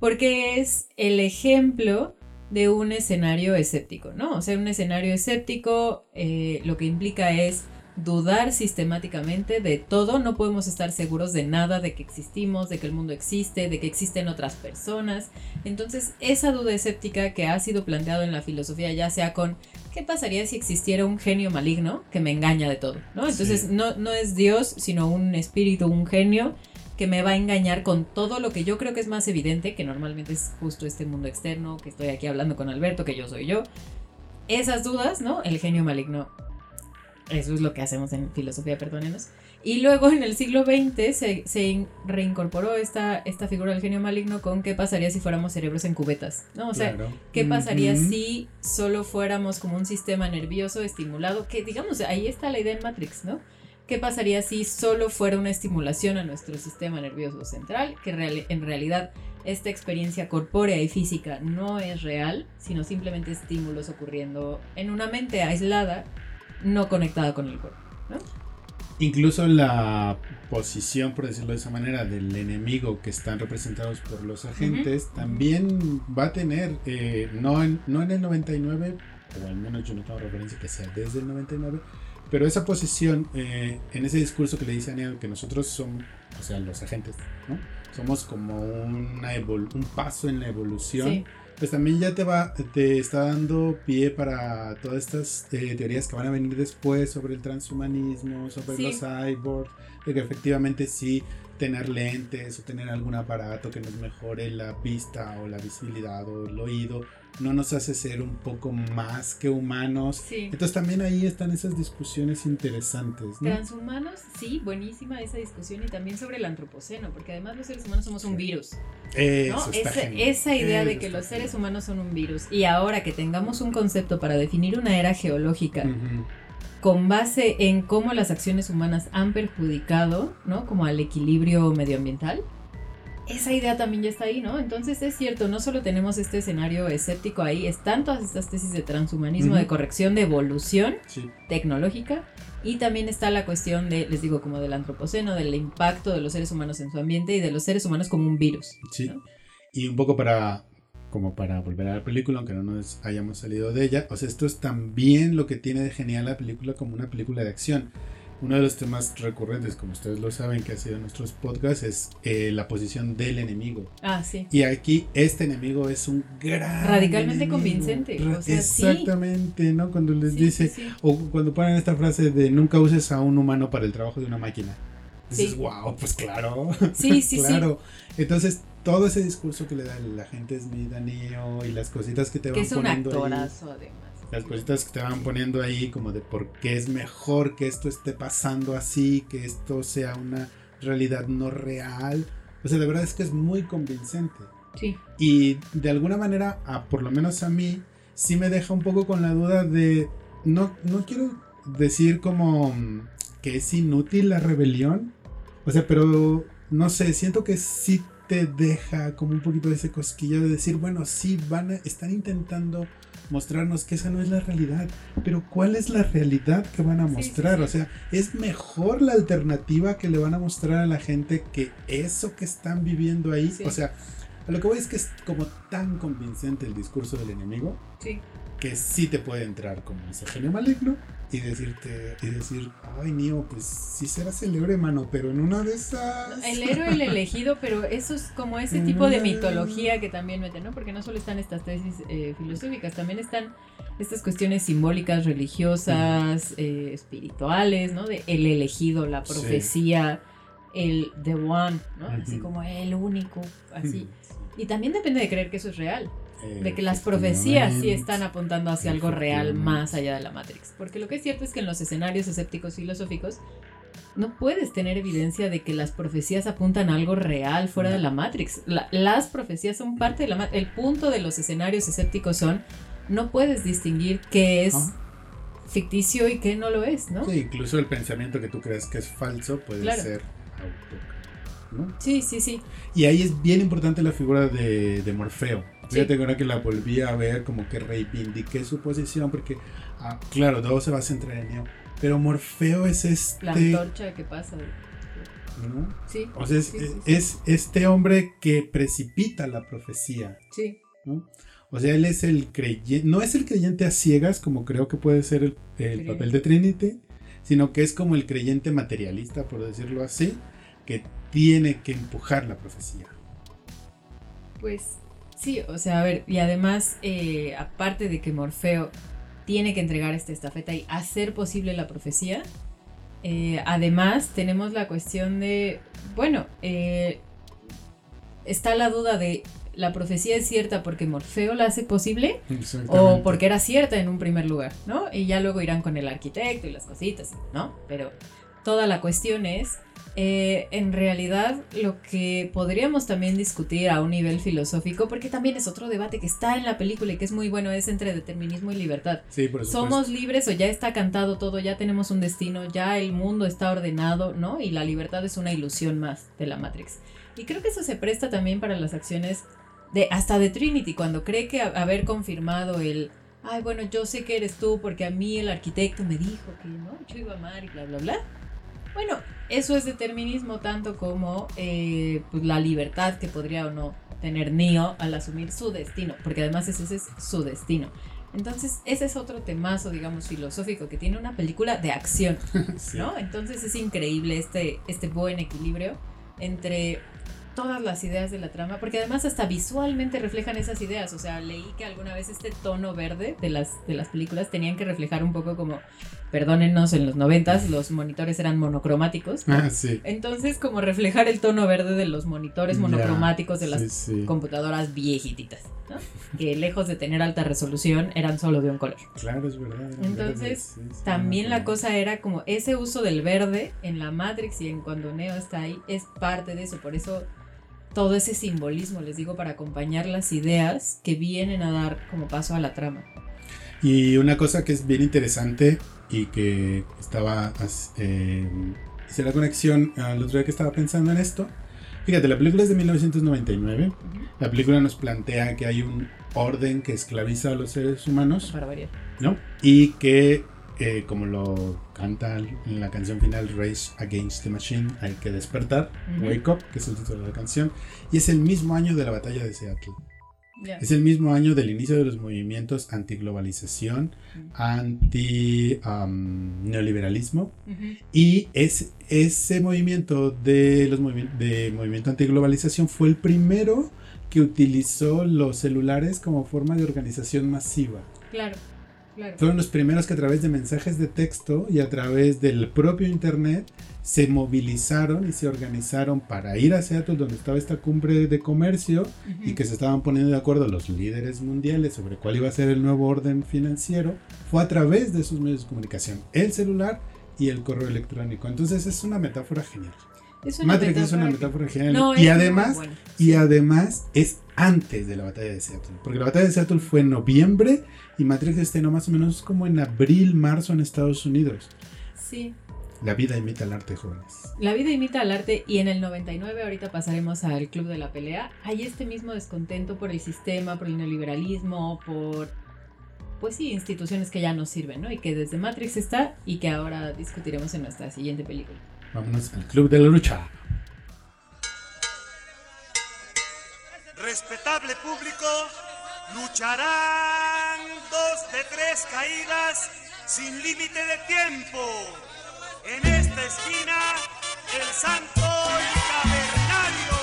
porque es el ejemplo de un escenario escéptico, ¿no? O sea, un escenario escéptico eh, lo que implica es dudar sistemáticamente de todo, no podemos estar seguros de nada, de que existimos, de que el mundo existe, de que existen otras personas. Entonces, esa duda escéptica que ha sido planteado en la filosofía, ya sea con ¿qué pasaría si existiera un genio maligno que me engaña de todo? ¿no? Entonces, Sí. no, no es Dios, sino un espíritu, un genio que me va a engañar con todo lo que yo creo que es más evidente, que normalmente es justo este mundo externo, que estoy aquí hablando con Alberto, que yo soy yo. Esas dudas, ¿no? El genio maligno. Eso es lo que hacemos en filosofía, perdónenos. Y luego en el siglo XX se, se in- reincorporó esta, esta figura del genio maligno con qué pasaría si fuéramos cerebros en cubetas, ¿no? O sea, Claro. ¿Qué pasaría si solo fuéramos como un sistema nervioso estimulado? Que digamos, ahí está la idea en Matrix, ¿no? ¿Qué pasaría si solo fuera una estimulación a nuestro sistema nervioso central? Que real- en realidad esta experiencia corpórea y física no es real, sino simplemente estímulos ocurriendo en una mente aislada, no conectada con el cuerpo. Incluso la posición, por decirlo de esa manera, del enemigo que están representados por los agentes, también va a tener, eh, no, en, no en el 99, o al menos yo no tengo referencia que sea desde el 99, pero esa posición, eh, en ese discurso que le dice a Neo que nosotros somos, o sea, los agentes, ¿no? Somos como una un paso en la evolución Sí, pues también ya te va, te está dando pie para todas estas eh, teorías que van a venir después sobre el transhumanismo, sobre Sí. los cyborgs, de que efectivamente sí tener lentes o tener algún aparato que nos mejore la vista o la visibilidad o el oído no nos hace ser un poco más que humanos. sí. Entonces también ahí están esas discusiones interesantes, ¿no? Transhumanos, sí, buenísima esa discusión y también sobre el antropoceno, porque además los seres humanos somos un virus. Eso ¿no? está Esa, idea de que los seres humanos son un virus y ahora que tengamos un concepto para definir una era geológica. Con base en cómo las acciones humanas han perjudicado, ¿no? Como al equilibrio medioambiental. Esa idea también ya está ahí, ¿no? Entonces es cierto, no solo tenemos este escenario escéptico ahí, están todas estas tesis de transhumanismo, de corrección, de evolución Sí. tecnológica, y también está la cuestión de, les digo, como del antropoceno, del impacto de los seres humanos en su ambiente y de los seres humanos como un virus. Sí. ¿no? Y un poco para, como para volver a la película, aunque no nos hayamos salido de ella, o sea, esto es también lo que tiene de genial la película como una película de acción. Uno de los temas recurrentes, como ustedes lo saben, que ha sido en nuestros podcasts, es eh, la posición del enemigo. Ah, sí. Y aquí este enemigo es un gran... Radicalmente enemigo. convincente, Ra- o sea, sí. Exactamente, ¿no? Cuando les Sí, dice, sí, sí. o cuando ponen esta frase de nunca uses a un humano para el trabajo de una máquina. Dices, Sí. wow, pues claro. Sí, sí, sí. claro. Entonces, todo ese discurso que le da el agente Smith a Neo y las cositas que te van es poniendo ahí. además. Las cositas que te van poniendo ahí, como de por qué es mejor que esto esté pasando así, que esto sea una realidad no real. O sea, de verdad es que es muy convincente. Sí. Y de alguna manera, a, por lo menos a mí, sí me deja un poco con la duda de. No, no quiero decir como mm, que es inútil la rebelión. O sea, pero no sé, siento que sí te deja como un poquito de ese cosquillo de decir, bueno, sí, van a, están intentando mostrarnos que esa no es la realidad, pero ¿cuál es la realidad que van a Sí, sí, mostrar? sí. O sea, es mejor la alternativa que le van a mostrar a la gente que eso que están viviendo ahí, o sea, a lo que voy es que es como tan convincente el discurso del enemigo Sí. Que sí te puede entrar como ese genio maligno y decirte y decir, ay Neo, pues sí será célebre, mano, pero en una de esas El héroe, el elegido, pero eso es como ese tipo de mitología que también mete, ¿no? Porque no solo están estas tesis eh, filosóficas, también están estas cuestiones simbólicas, religiosas, eh, espirituales, ¿no? De el elegido, la Sí. profecía, el the one, ¿no? Así como el único, así. Y también depende de creer que eso es real. Eh, de que las profecías sí están apuntando hacia algo real más allá de la Matrix. Porque lo que es cierto es que en los escenarios escépticos filosóficos no puedes tener evidencia de que las profecías apuntan a algo real fuera de la Matrix. La- las profecías son parte de la Matrix. El punto de los escenarios escépticos son no puedes distinguir qué es Ah. ficticio y qué no lo es, ¿no? Sí, incluso el pensamiento que tú crees que es falso puede Claro. ser auto. ¿no? Sí, sí, sí. Y ahí es bien importante la figura de, de Morfeo. Sí. Fíjate que ahora que la volví a ver, como que reivindiqué su posición, porque, ah, claro, todo se va a centrar en Neo. Pero Morfeo es este. La antorcha que pasa. ¿no? Sí. O sea, es, Sí, sí, sí. es este hombre que precipita la profecía. Sí. ¿no? O sea, él es el creyente, no es el creyente a ciegas, como creo que puede ser el, el papel de Trinity, sino que es como el creyente materialista, por decirlo así, que tiene que empujar la profecía. Pues sí, o sea, a ver, y además, eh, aparte de que Morfeo tiene que entregar esta estafeta y hacer posible la profecía, eh, además tenemos la cuestión de, bueno, eh, está la duda de la profecía es cierta porque Morfeo la hace posible o porque era cierta en un primer lugar, ¿no? Y ya luego irán con el arquitecto y las cositas, ¿no? Pero toda la cuestión es, eh, en realidad, lo que podríamos también discutir a un nivel filosófico, porque también es otro debate que está en la película y que es muy bueno, es entre determinismo y libertad. Sí, por. ¿Somos libres o ya está cantado todo, ya tenemos un destino, ya el mundo está ordenado, ¿no? Y la libertad es una ilusión más de la Matrix. Y creo que eso se presta también para las acciones de hasta de Trinity, cuando cree que haber confirmado el, ay, bueno, yo sé que eres tú porque a mí el arquitecto me dijo que, ¿no? Yo iba a amar y bla, bla, bla. Bueno, eso es determinismo tanto como eh, pues, la libertad que podría o no tener Neo al asumir su destino, porque además ese es su destino. Entonces, ese es otro temazo, digamos, filosófico que tiene una película de acción, Sí. ¿no? Entonces es increíble este, este buen equilibrio entre todas las ideas de la trama, porque además hasta visualmente reflejan esas ideas. O sea, leí que alguna vez este tono verde de las, de las películas tenían que reflejar un poco como, perdónennos, en los noventas los monitores eran monocromáticos. ¿no? Ah, sí. Entonces, como reflejar el tono verde de los monitores monocromáticos de las sí, sí. computadoras viejititas, ¿no? que lejos de tener alta resolución eran solo de un color. Claro, es verdad. es Entonces, También la cosa era como ese uso del verde en la Matrix y en cuando Neo está ahí es parte de eso, por eso todo ese simbolismo, les digo, para acompañar las ideas que vienen a dar como paso a la trama. Y una cosa que es bien interesante y que estaba. eh, hice la conexión al otro día que estaba pensando en esto. Fíjate, la película es de 1999. La película nos plantea que hay un orden que esclaviza a los seres humanos, Para variar. ¿no? Y que, eh, como lo canta en la canción final, Race Against the Machine, hay que despertar. Wake Up, que es el título de la canción. Y es el mismo año de la batalla de Seattle. Es el mismo año del inicio de los movimientos antiglobalización, anti um, neoliberalismo Ujú. y es, ese movimiento de los movi- de movimiento antiglobalización fue el primero que utilizó los celulares como forma de organización masiva. Claro, claro. Fueron los primeros que a través de mensajes de texto y a través del propio internet se movilizaron y se organizaron para ir a Seattle donde estaba esta cumbre de comercio y Ujú. que se estaban poniendo de acuerdo los líderes mundiales sobre cuál iba a ser el nuevo orden financiero, fue a través de sus medios de comunicación, el celular y el correo electrónico. Entonces es una metáfora genial. Es una Matrix es una que- metáfora genial. No, y además, buena. y además es antes de la batalla de Seattle. Porque la batalla de Seattle fue en noviembre y Matrix estrenó más o menos como en abril, marzo en Estados Unidos. Sí, La vida imita al arte, jóvenes. La vida imita al arte y en el 99, ahorita pasaremos al Club de la Pelea, hay este mismo descontento por el sistema, por el neoliberalismo, por, pues sí, instituciones que ya no sirven, ¿no? Y que desde Matrix está y que ahora discutiremos en nuestra siguiente película. Vámonos al Club de la Lucha. Respetable público, lucharán dos de tres caídas sin límite de tiempo. En esta esquina, el santo y cavernario.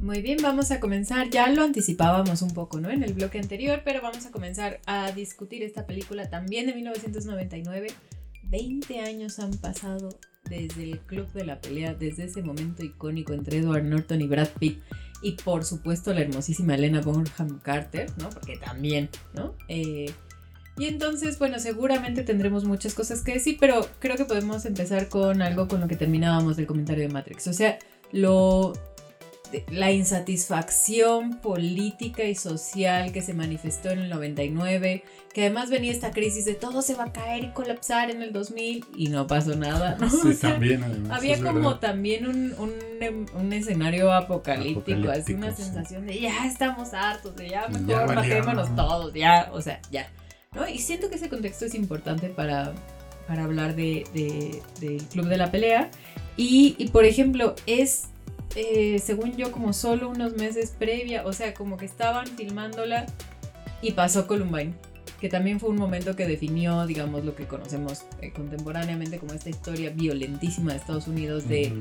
Muy bien, vamos a comenzar, ya lo anticipábamos un poco, ¿no? En el bloque anterior, pero vamos a comenzar a discutir esta película también de 1999. 20 años han pasado desde el Club de la Pelea, desde ese momento icónico entre Edward Norton y Brad Pitt. Y por supuesto la hermosísima Elena Bonham Carter, ¿no? Porque también, ¿no? Eh, y entonces, bueno, seguramente tendremos muchas cosas que decir, pero creo que podemos empezar con algo con lo que terminábamos del comentario de Matrix. O sea, lo la insatisfacción política y social que se manifestó en el 99, que además venía esta crisis de todo se va a caer y colapsar en el 2000 y no pasó nada. ¿no? Sí, O sea, también, además. había como verdad. también un, un, em- un escenario apocalíptico, así una Apocalíptico, sí. sensación de ya estamos hartos, de ya mejor valió. matémonos todos, ya, o sea, ya. ¿no? Y siento que ese contexto es importante para, para hablar de, de- del Club de la Pelea. Y, y, por ejemplo, es, eh, según yo, como solo unos meses previa, o sea, como que estaban filmándola y pasó Columbine, que también fue un momento que definió, digamos, lo que conocemos eh, contemporáneamente como esta historia violentísima de Estados Unidos de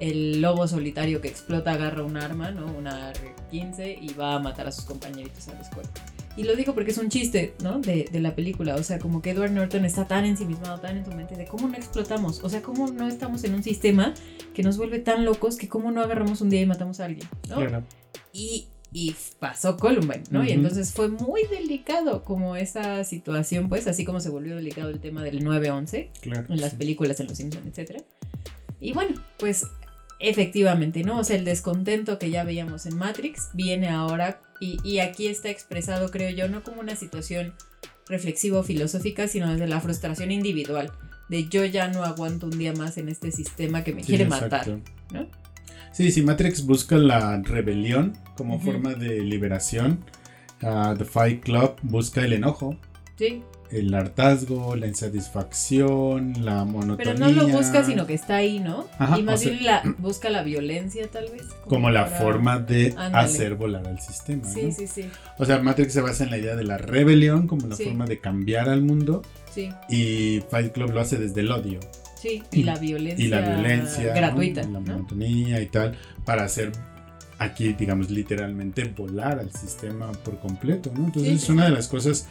el lobo solitario que explota, agarra un arma, ¿no? Una R-15 y va a matar a sus compañeritos a la escuela. Y lo digo porque es un chiste, ¿no? De, de la película. O sea, como que Edward Norton está tan ensimismado, tan en su mente de cómo no explotamos. O sea, cómo no estamos en un sistema que nos vuelve tan locos que cómo no agarramos un día y matamos a alguien, ¿no? Claro. Y, y pasó Columbine, ¿no? Y Ujú. entonces fue muy delicado como esa situación, pues, así como se volvió delicado el tema del 9-11 claro. en las sí. películas, en Los Simpsons, etc. Y bueno, pues efectivamente, ¿no? O sea, el descontento que ya veíamos en Matrix viene ahora y, y aquí está expresado, creo yo, no como una situación reflexiva o filosófica, sino desde la frustración individual, de yo ya no aguanto un día más en este sistema que me Sí, quiere exacto. matar, ¿no? Sí, sí, Matrix busca la rebelión como forma de liberación. Ah, The Fight Club busca el enojo, Sí, el hartazgo, la insatisfacción, la monotonía. pero no lo busca, sino que está ahí, ¿no? Ajá, y más sea- bien la, busca la violencia, tal vez. Como la para- forma de Ándale. hacer volar al sistema. Sí, ¿no? sí, sí, O sea, Matrix se basa en la idea de la rebelión como la Sí. forma de cambiar al mundo sí, y Fight Club lo hace desde el odio sí. Y la violencia, y la violencia, ¿no? gratuita. la ¿no? monotonía y tal, para hacer aquí, digamos, literalmente volar al sistema por completo, ¿no? Entonces Sí, es una de las cosas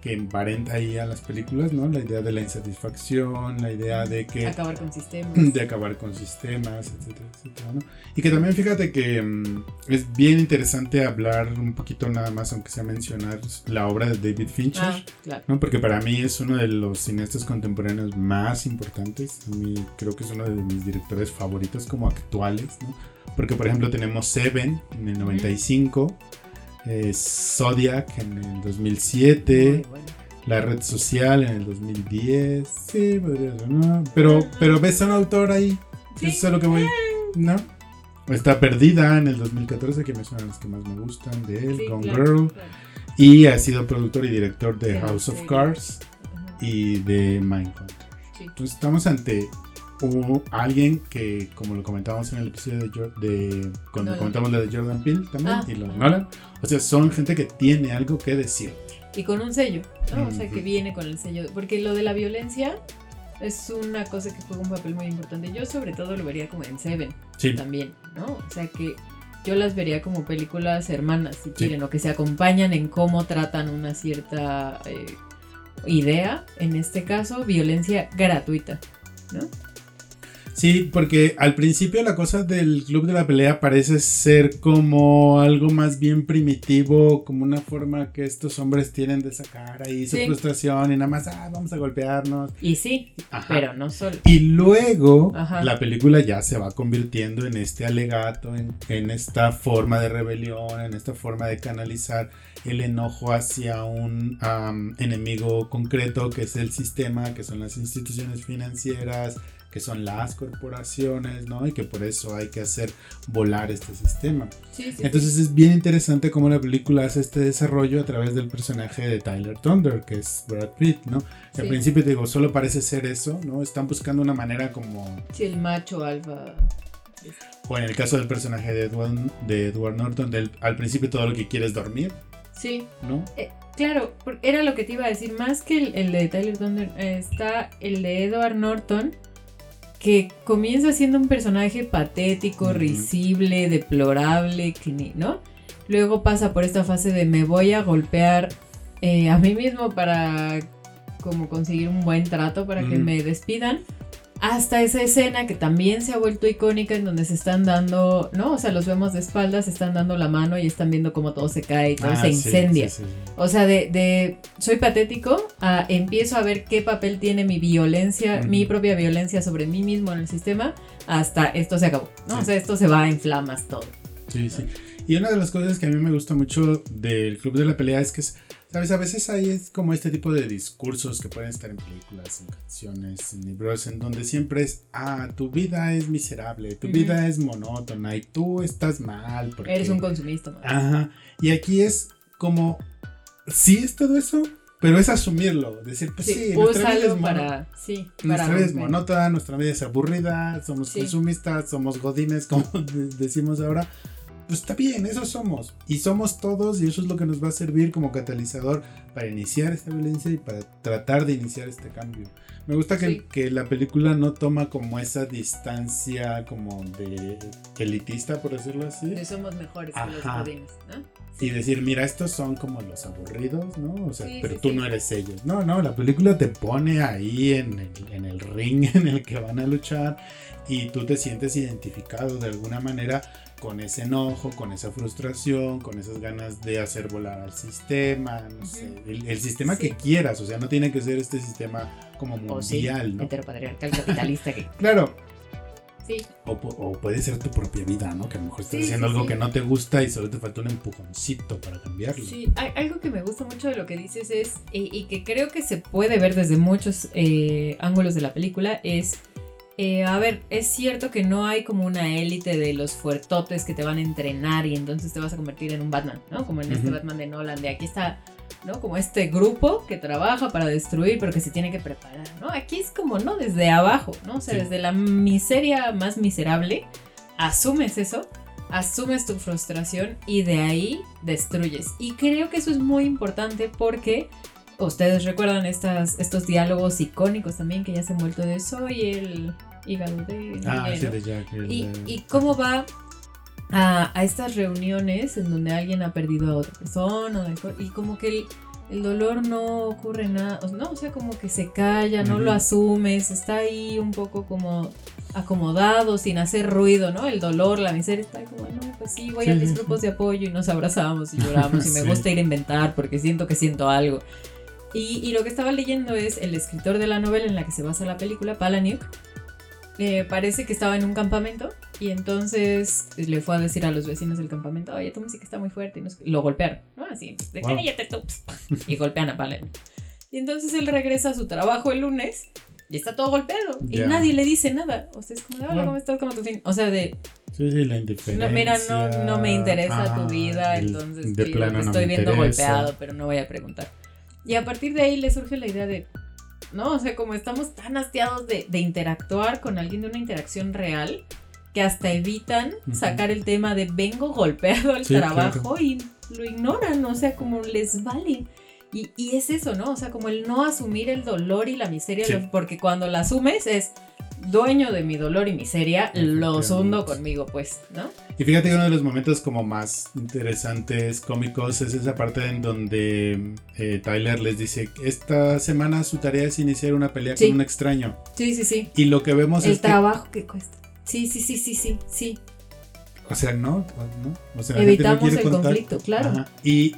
que emparenta ahí a las películas, ¿no? La idea de la insatisfacción, la idea de que Acabar con sistemas. de acabar con sistemas, etcétera, etcétera, ¿no? Y que también fíjate que mm, es bien interesante hablar un poquito nada más, aunque sea mencionar la obra de David Fincher, Ah, claro. ¿no? Porque para mí es uno de los cineastas contemporáneos más importantes. A mí creo que es uno de mis directores favoritos como actuales, ¿no? Porque por ejemplo tenemos Seven en el 95, eh, Zodiac en el 2007, Muy bueno. La Red Social en el 2010. Sí, podría ser, ¿no? Pero, pero ves a un autor ahí. Sí. Eso es lo que voy. ¿No? Está Perdida en el 2014, que me son las que más me gustan de él, Sí, Gone claro, Girl. claro. Y ha sido productor y director de House of. Cards y de Mindhunter. Entonces estamos ante u- alguien que, como lo comentábamos en el episodio de, de cuando Nolan. comentamos la de Jordan Peele también Ah, y los ajá. Nolan, o sea, son gente que tiene algo que decir. Y con un sello, ¿no? O sea, que viene con el sello. Porque lo de la violencia es una cosa que juega un papel muy importante. Yo sobre todo lo vería como en Seven Sí, también, ¿no? O sea que yo las vería como películas hermanas, si Sí. quieren, o que se acompañan en cómo tratan una cierta eh, idea, en este caso, violencia gratuita, ¿no? Sí, porque al principio la cosa del club de la pelea parece ser como algo más bien primitivo, como una forma que estos hombres tienen de sacar ahí su Sí. frustración y nada más, ah, vamos a golpearnos. Y sí, Ajá. pero no solo. Y luego Ajá. la película ya se va convirtiendo en este alegato, en, en esta forma de rebelión, en esta forma de canalizar el enojo hacia un enemigo concreto que es el sistema, que son las instituciones financieras, que son las corporaciones, ¿no? Y que por eso hay que hacer volar este sistema. Sí, sí, Entonces es bien interesante cómo la película hace este desarrollo a través del personaje de Tyler Thunder, que es Brad Pitt, ¿no? Al principio te digo, solo parece ser eso, ¿no? Están buscando una manera como, sí, el macho alfa. o en el caso del personaje de Edward, de Edward Norton, del, al principio todo lo que quiere es dormir, Sí, ¿no? Eh, claro, era lo que te iba a decir. Más que el, el de Tyler Thunder, eh, está el de Edward Norton, que comienza siendo un personaje patético, risible, deplorable, ¿no? Luego pasa por esta fase de me voy a golpear eh, a mí mismo para como conseguir un buen trato para que me despidan. Hasta esa escena que también se ha vuelto icónica en donde se están dando, ¿no? O sea, los vemos de espaldas, se están dando la mano y están viendo cómo todo se cae y todo Ah, se incendia. sí, sí, sí. O sea, de, de soy patético a empiezo a ver qué papel tiene mi violencia, mi propia violencia sobre mí mismo en el sistema, hasta esto se acabó, ¿no? O sea, esto se va en flamas todo. Sí, sí. Y una de las cosas que a mí me gusta mucho del Club de la Pelea es que, es, ¿sabes? A veces hay es como este tipo de discursos que pueden estar en películas, en canciones, en libros, en donde siempre es, ah, tu vida es miserable, tu vida es monótona y tú estás mal. Porque... Eres un consumista. ¿no? Ajá. Y aquí es como, sí es todo eso, pero es asumirlo. Decir, pues sí, Sí, nuestra vida es para. Sí, para nuestra vida es monótona, nuestra vida es aburrida, somos Sí. consumistas, somos godines, como de- decimos ahora. Pues está bien, eso somos. Y somos todos y eso es lo que nos va a servir como catalizador para iniciar esta violencia y para tratar de iniciar este cambio. Me gusta que, Sí. que la película no toma como esa distancia como de elitista, por decirlo así. Somos mejores que los Ajá. godines, ¿no? Y decir, mira, estos son como los aburridos, ¿no? O sea, Sí, pero tú no eres ellos. No, no, la película te pone ahí en el, en el ring en el que van a luchar y tú te sientes identificado de alguna manera con ese enojo, con esa frustración, con esas ganas de hacer volar al sistema, no sé, el, el sistema Sí. que quieras, o sea, no tiene que ser este sistema como O sí, mundial, ¿no? heteropatriarcal capitalista que. Claro, Sí, o, pu- o puede ser tu propia vida, ¿no? Que a lo mejor estás Sí, haciendo sí, algo sí. que no te gusta y solo te falta un empujoncito para cambiarlo. Sí, hay- algo que me gusta mucho de lo que dices es, y, y que creo que se puede ver desde muchos eh, ángulos de la película, es, eh, a ver, es cierto que no hay como una élite de los fuertotes que te van a entrenar y entonces te vas a convertir en un Batman, ¿no? Como en este. Batman de Nolan, de aquí está, ¿no? Como este grupo que trabaja para destruir, pero que se tiene que preparar, ¿no? Aquí es como, ¿no? Desde abajo, ¿no? O sea, Sí. desde la miseria más miserable, asumes eso asumes tu frustración y de ahí destruyes. Y creo que eso es muy importante porque ustedes recuerdan estas, estos diálogos icónicos también que ya se han vuelto de soy el hígado de... Ah, Niña", sí, de Jack. el y, de- y cómo va a, a estas reuniones en donde alguien ha perdido a otra persona y como que el, el dolor no ocurre nada, no, o sea, como que se calla, no lo asumes, está ahí un poco como acomodado, sin hacer ruido, ¿no? El dolor, la miseria está como, no, pues sí, voy a mis sí, grupos de apoyo y nos abrazamos y lloramos y me gusta ir a inventar porque siento que siento algo. Y, y lo que estaba leyendo es el escritor de la novela en la que se basa la película, Palahniuk, eh, parece que estaba en un campamento y entonces le fue a decir a los vecinos del campamento, oye, tu música está muy fuerte y nos- lo golpearon, ¿no? Así, de Wow. cállate tú, y golpean a Palahniuk. Y entonces él regresa a su trabajo el lunes y está todo golpeado y nadie le dice nada. O sea, es como, de, hola. ¿cómo estás? ¿Cómo tu fin? O sea, de, Sí, sí, la indiferencia. no, mira, no, no me interesa Ah, tu vida, el- entonces de plano te no estoy me viendo interesa. golpeado, pero no voy a preguntar. Y a partir de ahí le surge la idea de, no, o sea, como estamos tan hastiados de, de interactuar con alguien de una interacción real, que hasta evitan sacar el tema de vengo golpeado al Sí, trabajo y lo ignoran, o sea, como les vale. Y, y es eso, ¿no? O sea, como el no asumir el dolor y la miseria, Sí. porque cuando la asumes es dueño de mi dolor y miseria, los hundo conmigo, pues, ¿no? Y fíjate que uno de los momentos como más interesantes, cómicos, es esa parte en donde eh, Tyler les dice, esta semana su tarea es iniciar una pelea Sí. con un extraño. Sí, sí, sí. Y lo que vemos El es que, trabajo que cuesta. Sí, sí, sí, sí, sí, sí. o sea, no, no, o sea, la gente no Evitamos el contacto. conflicto, claro. Ajá. Y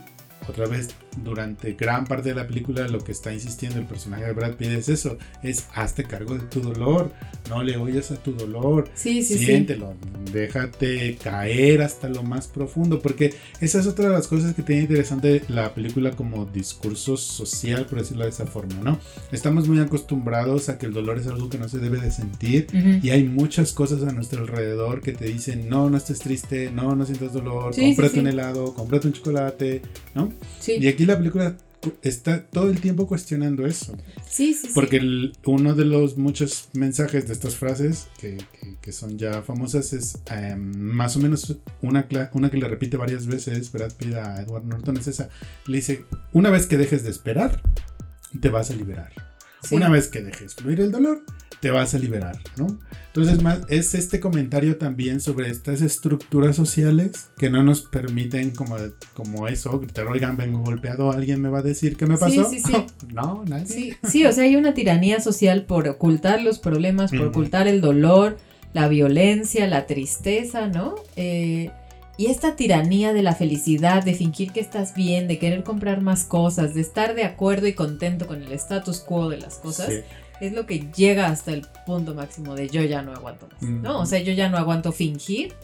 otra vez, durante gran parte de la película, lo que está insistiendo el personaje de Brad Pitt es eso, es hazte cargo de tu dolor, no le oyes a tu dolor, Sí, sí, sí. siéntelo, déjate caer hasta lo más profundo, porque esa es otra de las cosas que tiene interesante la película como discurso social, por decirlo de esa forma, ¿no? Estamos muy acostumbrados a que el dolor es algo que no se debe de sentir. Ujú. Y hay muchas cosas a nuestro alrededor que te dicen, no, no estés triste, no, no sientas dolor, Sí, sí, cómprate sí. un helado, cómprate un chocolate, ¿no? Sí, Y aquí la película cu- está todo el tiempo cuestionando eso. sí, sí. sí. Porque el- uno de los muchos mensajes de estas frases que, que- que son ya famosas es eh, más o menos una, una que le repite varias veces Brad Pitt a Edward Norton es esa. Le dice, una vez que dejes de esperar, te vas a liberar. Sí. Una vez que dejes fluir el dolor, te vas a liberar, ¿no? Entonces, más, es este comentario también sobre estas estructuras sociales que no nos permiten, como, como eso, gritar, oigan, vengo golpeado, alguien me va a decir qué me Sí, pasó. sí, sí. no, nadie. Sí, sí, o sea, hay una tiranía social por ocultar los problemas, por ocultar el dolor, la violencia, la tristeza, ¿no? Eh, y esta tiranía de la felicidad, de fingir que estás bien, de querer comprar más cosas, de estar de acuerdo y contento con el status quo de las cosas, Sí. es lo que llega hasta el punto máximo de yo ya no aguanto más, ¿no? O sea, yo ya no aguanto fingir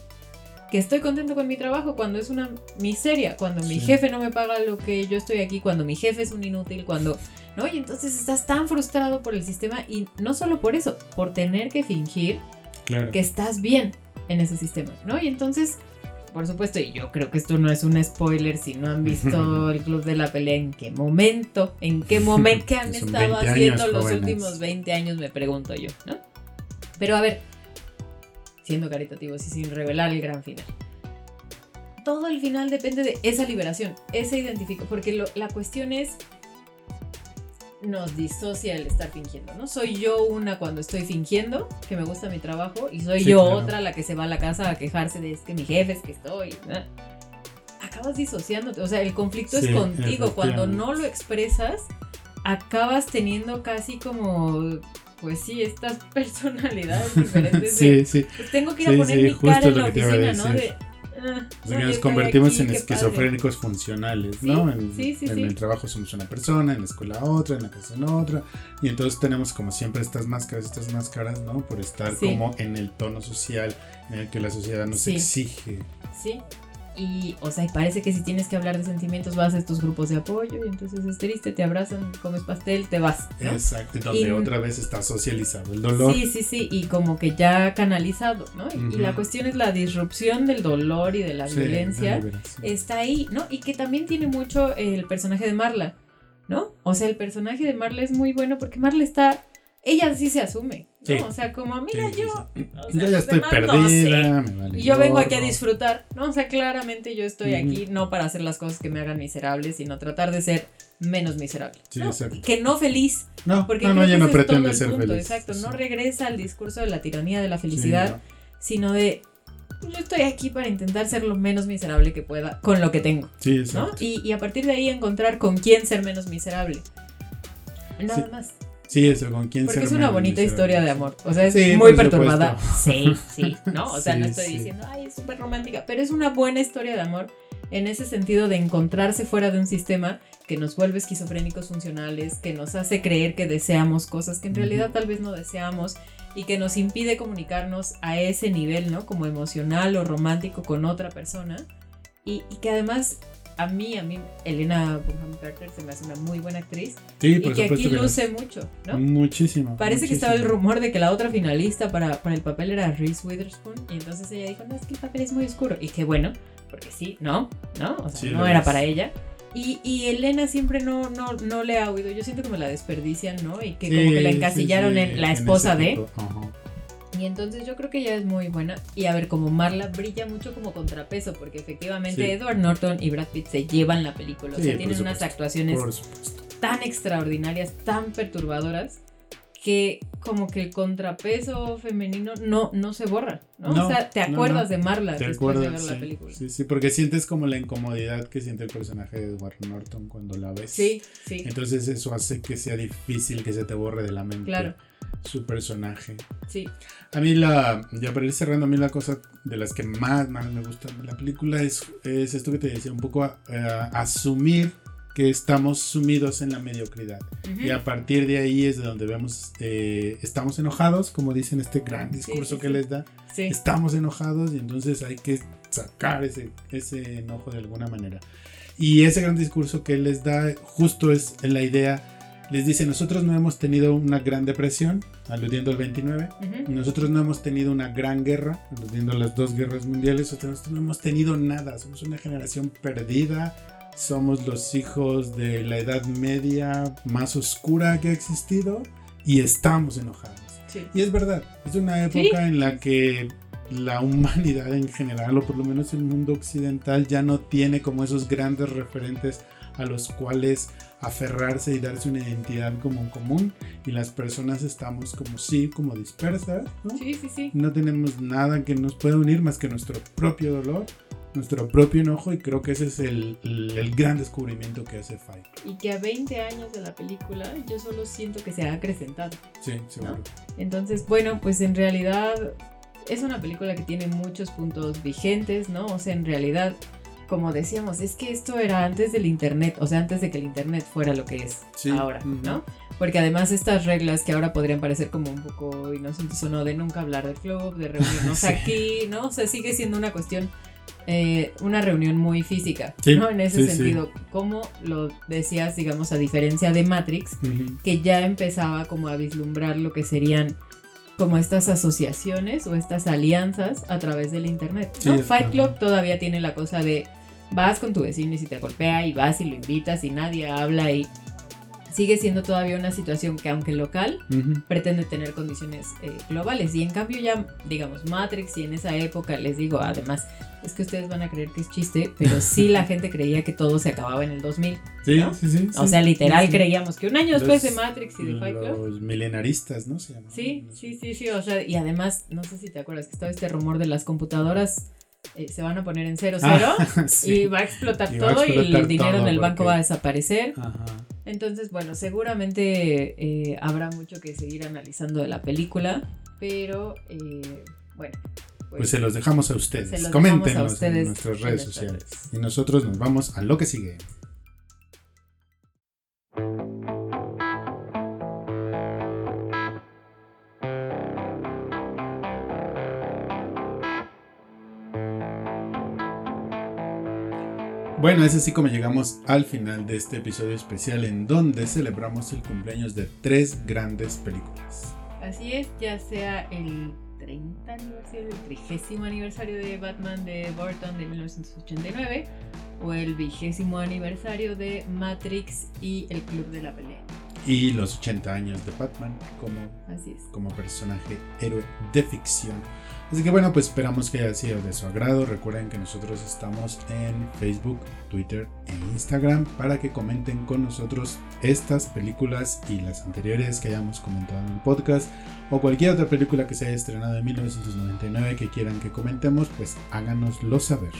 que estoy contento con mi trabajo cuando es una miseria, cuando mi jefe no me paga lo que yo estoy aquí, cuando mi jefe es un inútil, cuando, ¿no? Y entonces estás tan frustrado por el sistema y no solo por eso, por tener que fingir Claro. que estás bien en ese sistema, ¿no? Y entonces, por supuesto, y yo creo que esto no es un spoiler si no han visto el Club de la Pelea, ¿en qué momento? ¿En qué momento? ¿Qué han Que son estado 20 haciendo los jóvenes. últimos 20 años? Me pregunto yo, ¿no? Pero a ver, siendo caritativos y sin revelar el gran final. Todo el final depende de esa liberación, ese identifico, porque lo- la cuestión es nos disocia el estar fingiendo, ¿no? Soy yo una cuando estoy fingiendo que me gusta mi trabajo y soy Sí, yo claro. otra la que se va a la casa a quejarse de es que mi jefe es que estoy. ¿no? Acabas disociándote, o sea, el conflicto Sí, es contigo. Cuando no lo expresas, acabas teniendo casi como, pues sí, estas personalidades diferentes. de, Sí, sí. pues tengo que ir a Sí, poner sí, mi cara en la oficina, ¿no? De, ah, nos convertimos en esquizofrénicos funcionales, Sí, ¿no? En, sí, sí, en sí. el trabajo somos una persona, en la escuela otra, en la casa otra. Y entonces tenemos como siempre estas máscaras, estas máscaras, ¿no? Por estar como en el tono social en el que la sociedad nos exige. Sí. Y, o sea, y parece que si tienes que hablar de sentimientos vas a estos grupos de apoyo y entonces es triste, te abrazan, comes pastel, te vas. ¿no? Exacto, donde Y- otra vez está socializado el dolor. Sí, sí, sí, y como que ya canalizado, ¿no? Y, la cuestión es la disrupción del dolor y de la Sí, violencia. la. Está ahí, ¿no? Y que también tiene mucho el personaje de Marla, ¿no? O sea, el personaje de Marla es muy bueno porque Marla está, ella sí se asume, ¿no? O sea, como, mira, Sí, yo, o sea, Yo ya estoy demás no sé. perdida. me vale Y yo vengo aquí a disfrutar, ¿no? O sea, claramente yo estoy aquí no para hacer las cosas que me hagan miserable, sino tratar de ser menos miserable. Sí, ¿no? exacto. Que no feliz, No, porque no, no, no pretende ser punto, feliz. Exacto, no regresa al discurso de la tiranía de la felicidad, no. sino de pues, yo estoy aquí para intentar ser lo menos miserable que pueda con lo que tengo, Sí, exacto. Y, y a partir de ahí encontrar con quién ser menos miserable. Nada Sí. más. Sí, eso, con quién Porque es una bonita historia de amor. O sea, es Sí, muy perturbada. Sí, supuesto. sí, ¿no? O sea, no estoy sí. diciendo, ay, es súper romántica, pero es una buena historia de amor en ese sentido de encontrarse fuera de un sistema que nos vuelve esquizofrénicos funcionales, que nos hace creer que deseamos cosas que en realidad tal vez no deseamos y que nos impide comunicarnos a ese nivel, ¿no? Como emocional o romántico con otra persona. Y, y que además a mí, a mí, Elena Bonham Carter se me hace una muy buena actriz Sí, y por que aquí que luce mucho, ¿no? Muchísimo. Parece que estaba el muchísimo. rumor de que la otra finalista para, para el papel era Reese Witherspoon y entonces ella dijo, no, es que el papel es muy oscuro. Y qué bueno, porque sí, ¿no? ¿No? O sea, Sí, no era es. para ella. Y, y Elena siempre no, no, no le ha oído. Yo siento que me la desperdician, ¿no? Y que Sí, como que la encasillaron sí, en la esposa de. tipo. Ajá. Y entonces yo creo que ella es muy buena. Y a ver, como Marla brilla mucho como contrapeso, porque efectivamente Sí. Edward Norton y Brad Pitt se llevan la película. O Sí, sea, tienen unas actuaciones tan extraordinarias, tan perturbadoras, que como que el contrapeso femenino no, no se borra, ¿no? No, o sea, te acuerdas no. de Marla ¿Te después de ver acuerdas? la Sí, película. Sí, Sí, sí, porque sientes como la incomodidad que siente el personaje de Edward Norton cuando la ves. sí, Entonces eso hace que sea difícil que se te borre de la mente claro, su personaje. sí, A mí la, ya para ir cerrando, a mí la cosa de las que más, más me gusta de la película es, es esto que te decía, un poco eh, asumir que estamos sumidos en la mediocridad. Y a partir de ahí es de donde vemos, eh, estamos enojados, como dicen este gran discurso sí, que sí. les da. sí, Estamos enojados y entonces hay que sacar ese, ese enojo de alguna manera. Y ese gran discurso que él les da justo es la idea, les dice, nosotros no hemos tenido una gran depresión, aludiendo al 29, Ujú. nosotros no hemos tenido una gran guerra, aludiendo a las dos guerras mundiales, nosotros no hemos tenido nada, somos una generación perdida, somos los hijos de la edad media más oscura que ha existido y estamos enojados. sí. Y es verdad, es una época en la que la humanidad en general, o por lo menos el mundo occidental, ya no tiene como esos grandes referentes a los cuales aferrarse y darse una identidad como común. Y las personas estamos como sí, como dispersas, ¿no? Sí, sí, sí. No tenemos nada que nos pueda unir más que nuestro propio dolor, nuestro propio enojo, y creo que ese es el, el- el gran descubrimiento que hace Fight. Y que a 20 años de la película yo solo siento que se ha acrecentado. Sí, seguro. Entonces, bueno, pues en realidad es una película que tiene muchos puntos vigentes, ¿no? O sea, en realidad como decíamos, es que esto era antes del Internet, o sea, antes de que el Internet fuera lo que es Sí, ahora. ¿no? Porque además estas reglas que ahora podrían parecer como un poco inocentes o no, de nunca hablar del club, de reunirnos Sí. aquí, ¿no? O sea, sigue siendo una cuestión, eh, una reunión muy física, Sí, ¿no? En ese sentido, como lo decías, digamos, a diferencia de Matrix, que ya empezaba como a vislumbrar lo que serían como estas asociaciones o estas alianzas a través del internet. ¿no? Sí, Fight. Club todavía tiene la cosa de vas con tu vecino y si te golpea y vas y lo invitas y nadie habla y sigue siendo todavía una situación que aunque local pretende tener condiciones eh, globales y en cambio ya digamos Matrix y en esa época les digo además es que ustedes van a creer que es chiste pero sí la gente creía que todo se acababa en el 2000 Sí, ¿no? sí, sí, o sí, sea literal sí, creíamos que un año después de Matrix y de Fight Club Los milenaristas, ¿no? Se llaman. Sí, sí, sí, sí, o sea, y además, no sé si te acuerdas que estaba este rumor de las computadoras eh, se van a poner en cero cero Ah, sí. y va a explotar Y va a todo y el dinero todo en el banco va a desaparecer. Ajá. Entonces, bueno, seguramente eh, habrá mucho que seguir analizando de la película, pero eh, bueno. Pues se los dejamos a ustedes. Coméntenos a ustedes en nuestras redes sociales. Y nosotros nos vamos a lo que sigue. Bueno, es así como llegamos al final de este episodio especial en donde celebramos el cumpleaños de tres grandes películas. Así es, ya sea el 30 aniversario, el 30 aniversario de Batman de Burton de 1989 o el vigésimo aniversario de Matrix y el Club de la Pelea. Y los 80 años de Batman como Así es. como personaje héroe de ficción. Así que bueno, pues esperamos que haya sido de su agrado. Recuerden que nosotros estamos en Facebook, Twitter e Instagram para que comenten con nosotros estas películas y las anteriores que hayamos comentado en el podcast o cualquier otra película que se haya estrenado en 1999 que quieran que comentemos, pues háganoslo saber.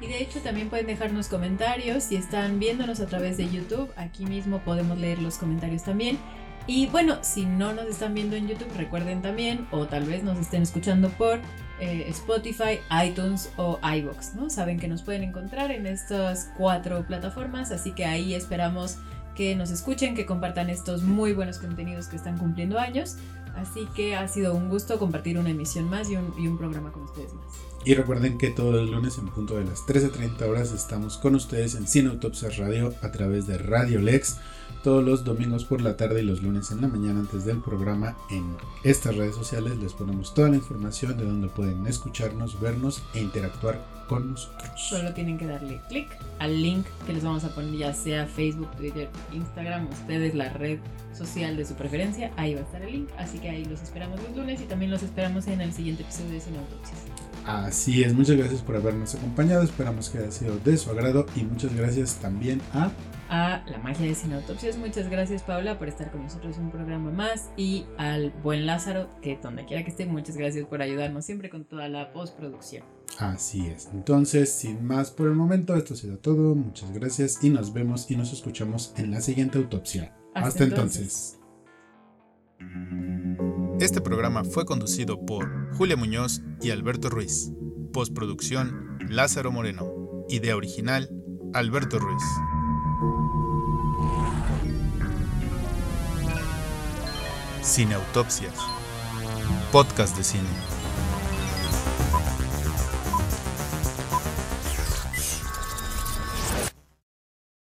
Y de hecho también pueden dejarnos comentarios si están viéndonos a través de YouTube. Aquí mismo podemos leer los comentarios también. Y bueno, si no nos están viendo en YouTube, recuerden también, o tal vez nos estén escuchando por eh, Spotify, iTunes o iBox, ¿no? Saben que nos pueden encontrar en estas cuatro plataformas, así que ahí esperamos que nos escuchen, que compartan estos muy buenos contenidos que están cumpliendo años. Así que ha sido un gusto compartir una emisión más y un, programa con ustedes más. Y recuerden que todos los lunes en punto de las 13.30 horas estamos con ustedes en Cine Autopsias Radio a través de Radio Lex. Todos los domingos por la tarde y los lunes en la mañana antes del programa en estas redes sociales les ponemos toda la información de donde pueden escucharnos, vernos e interactuar con nosotros. Solo tienen que darle clic al link que les vamos a poner, ya sea Facebook, Twitter, Instagram, ustedes, la red social de su preferencia. Ahí va a estar el link. Así que ahí los esperamos los lunes y también los esperamos en el siguiente episodio de Sin Autopsias. Así es, muchas gracias por habernos acompañado, esperamos que haya sido de su agrado y muchas gracias también a A la magia de Sin Autopsias, muchas gracias Paula por estar con nosotros en un programa más. Y al buen Lázaro, que donde quiera que esté, muchas gracias por ayudarnos siempre con toda la postproducción. Así es. Entonces, sin más por el momento, esto ha sido todo. Muchas gracias y nos vemos y nos escuchamos en la siguiente autopsia. Hasta Hasta, entonces. entonces. Este programa fue conducido por Julia Muñoz y Alberto Ruiz. Postproducción Lázaro Moreno. Idea original Alberto Ruiz. Cineautopsias. Podcast de cine.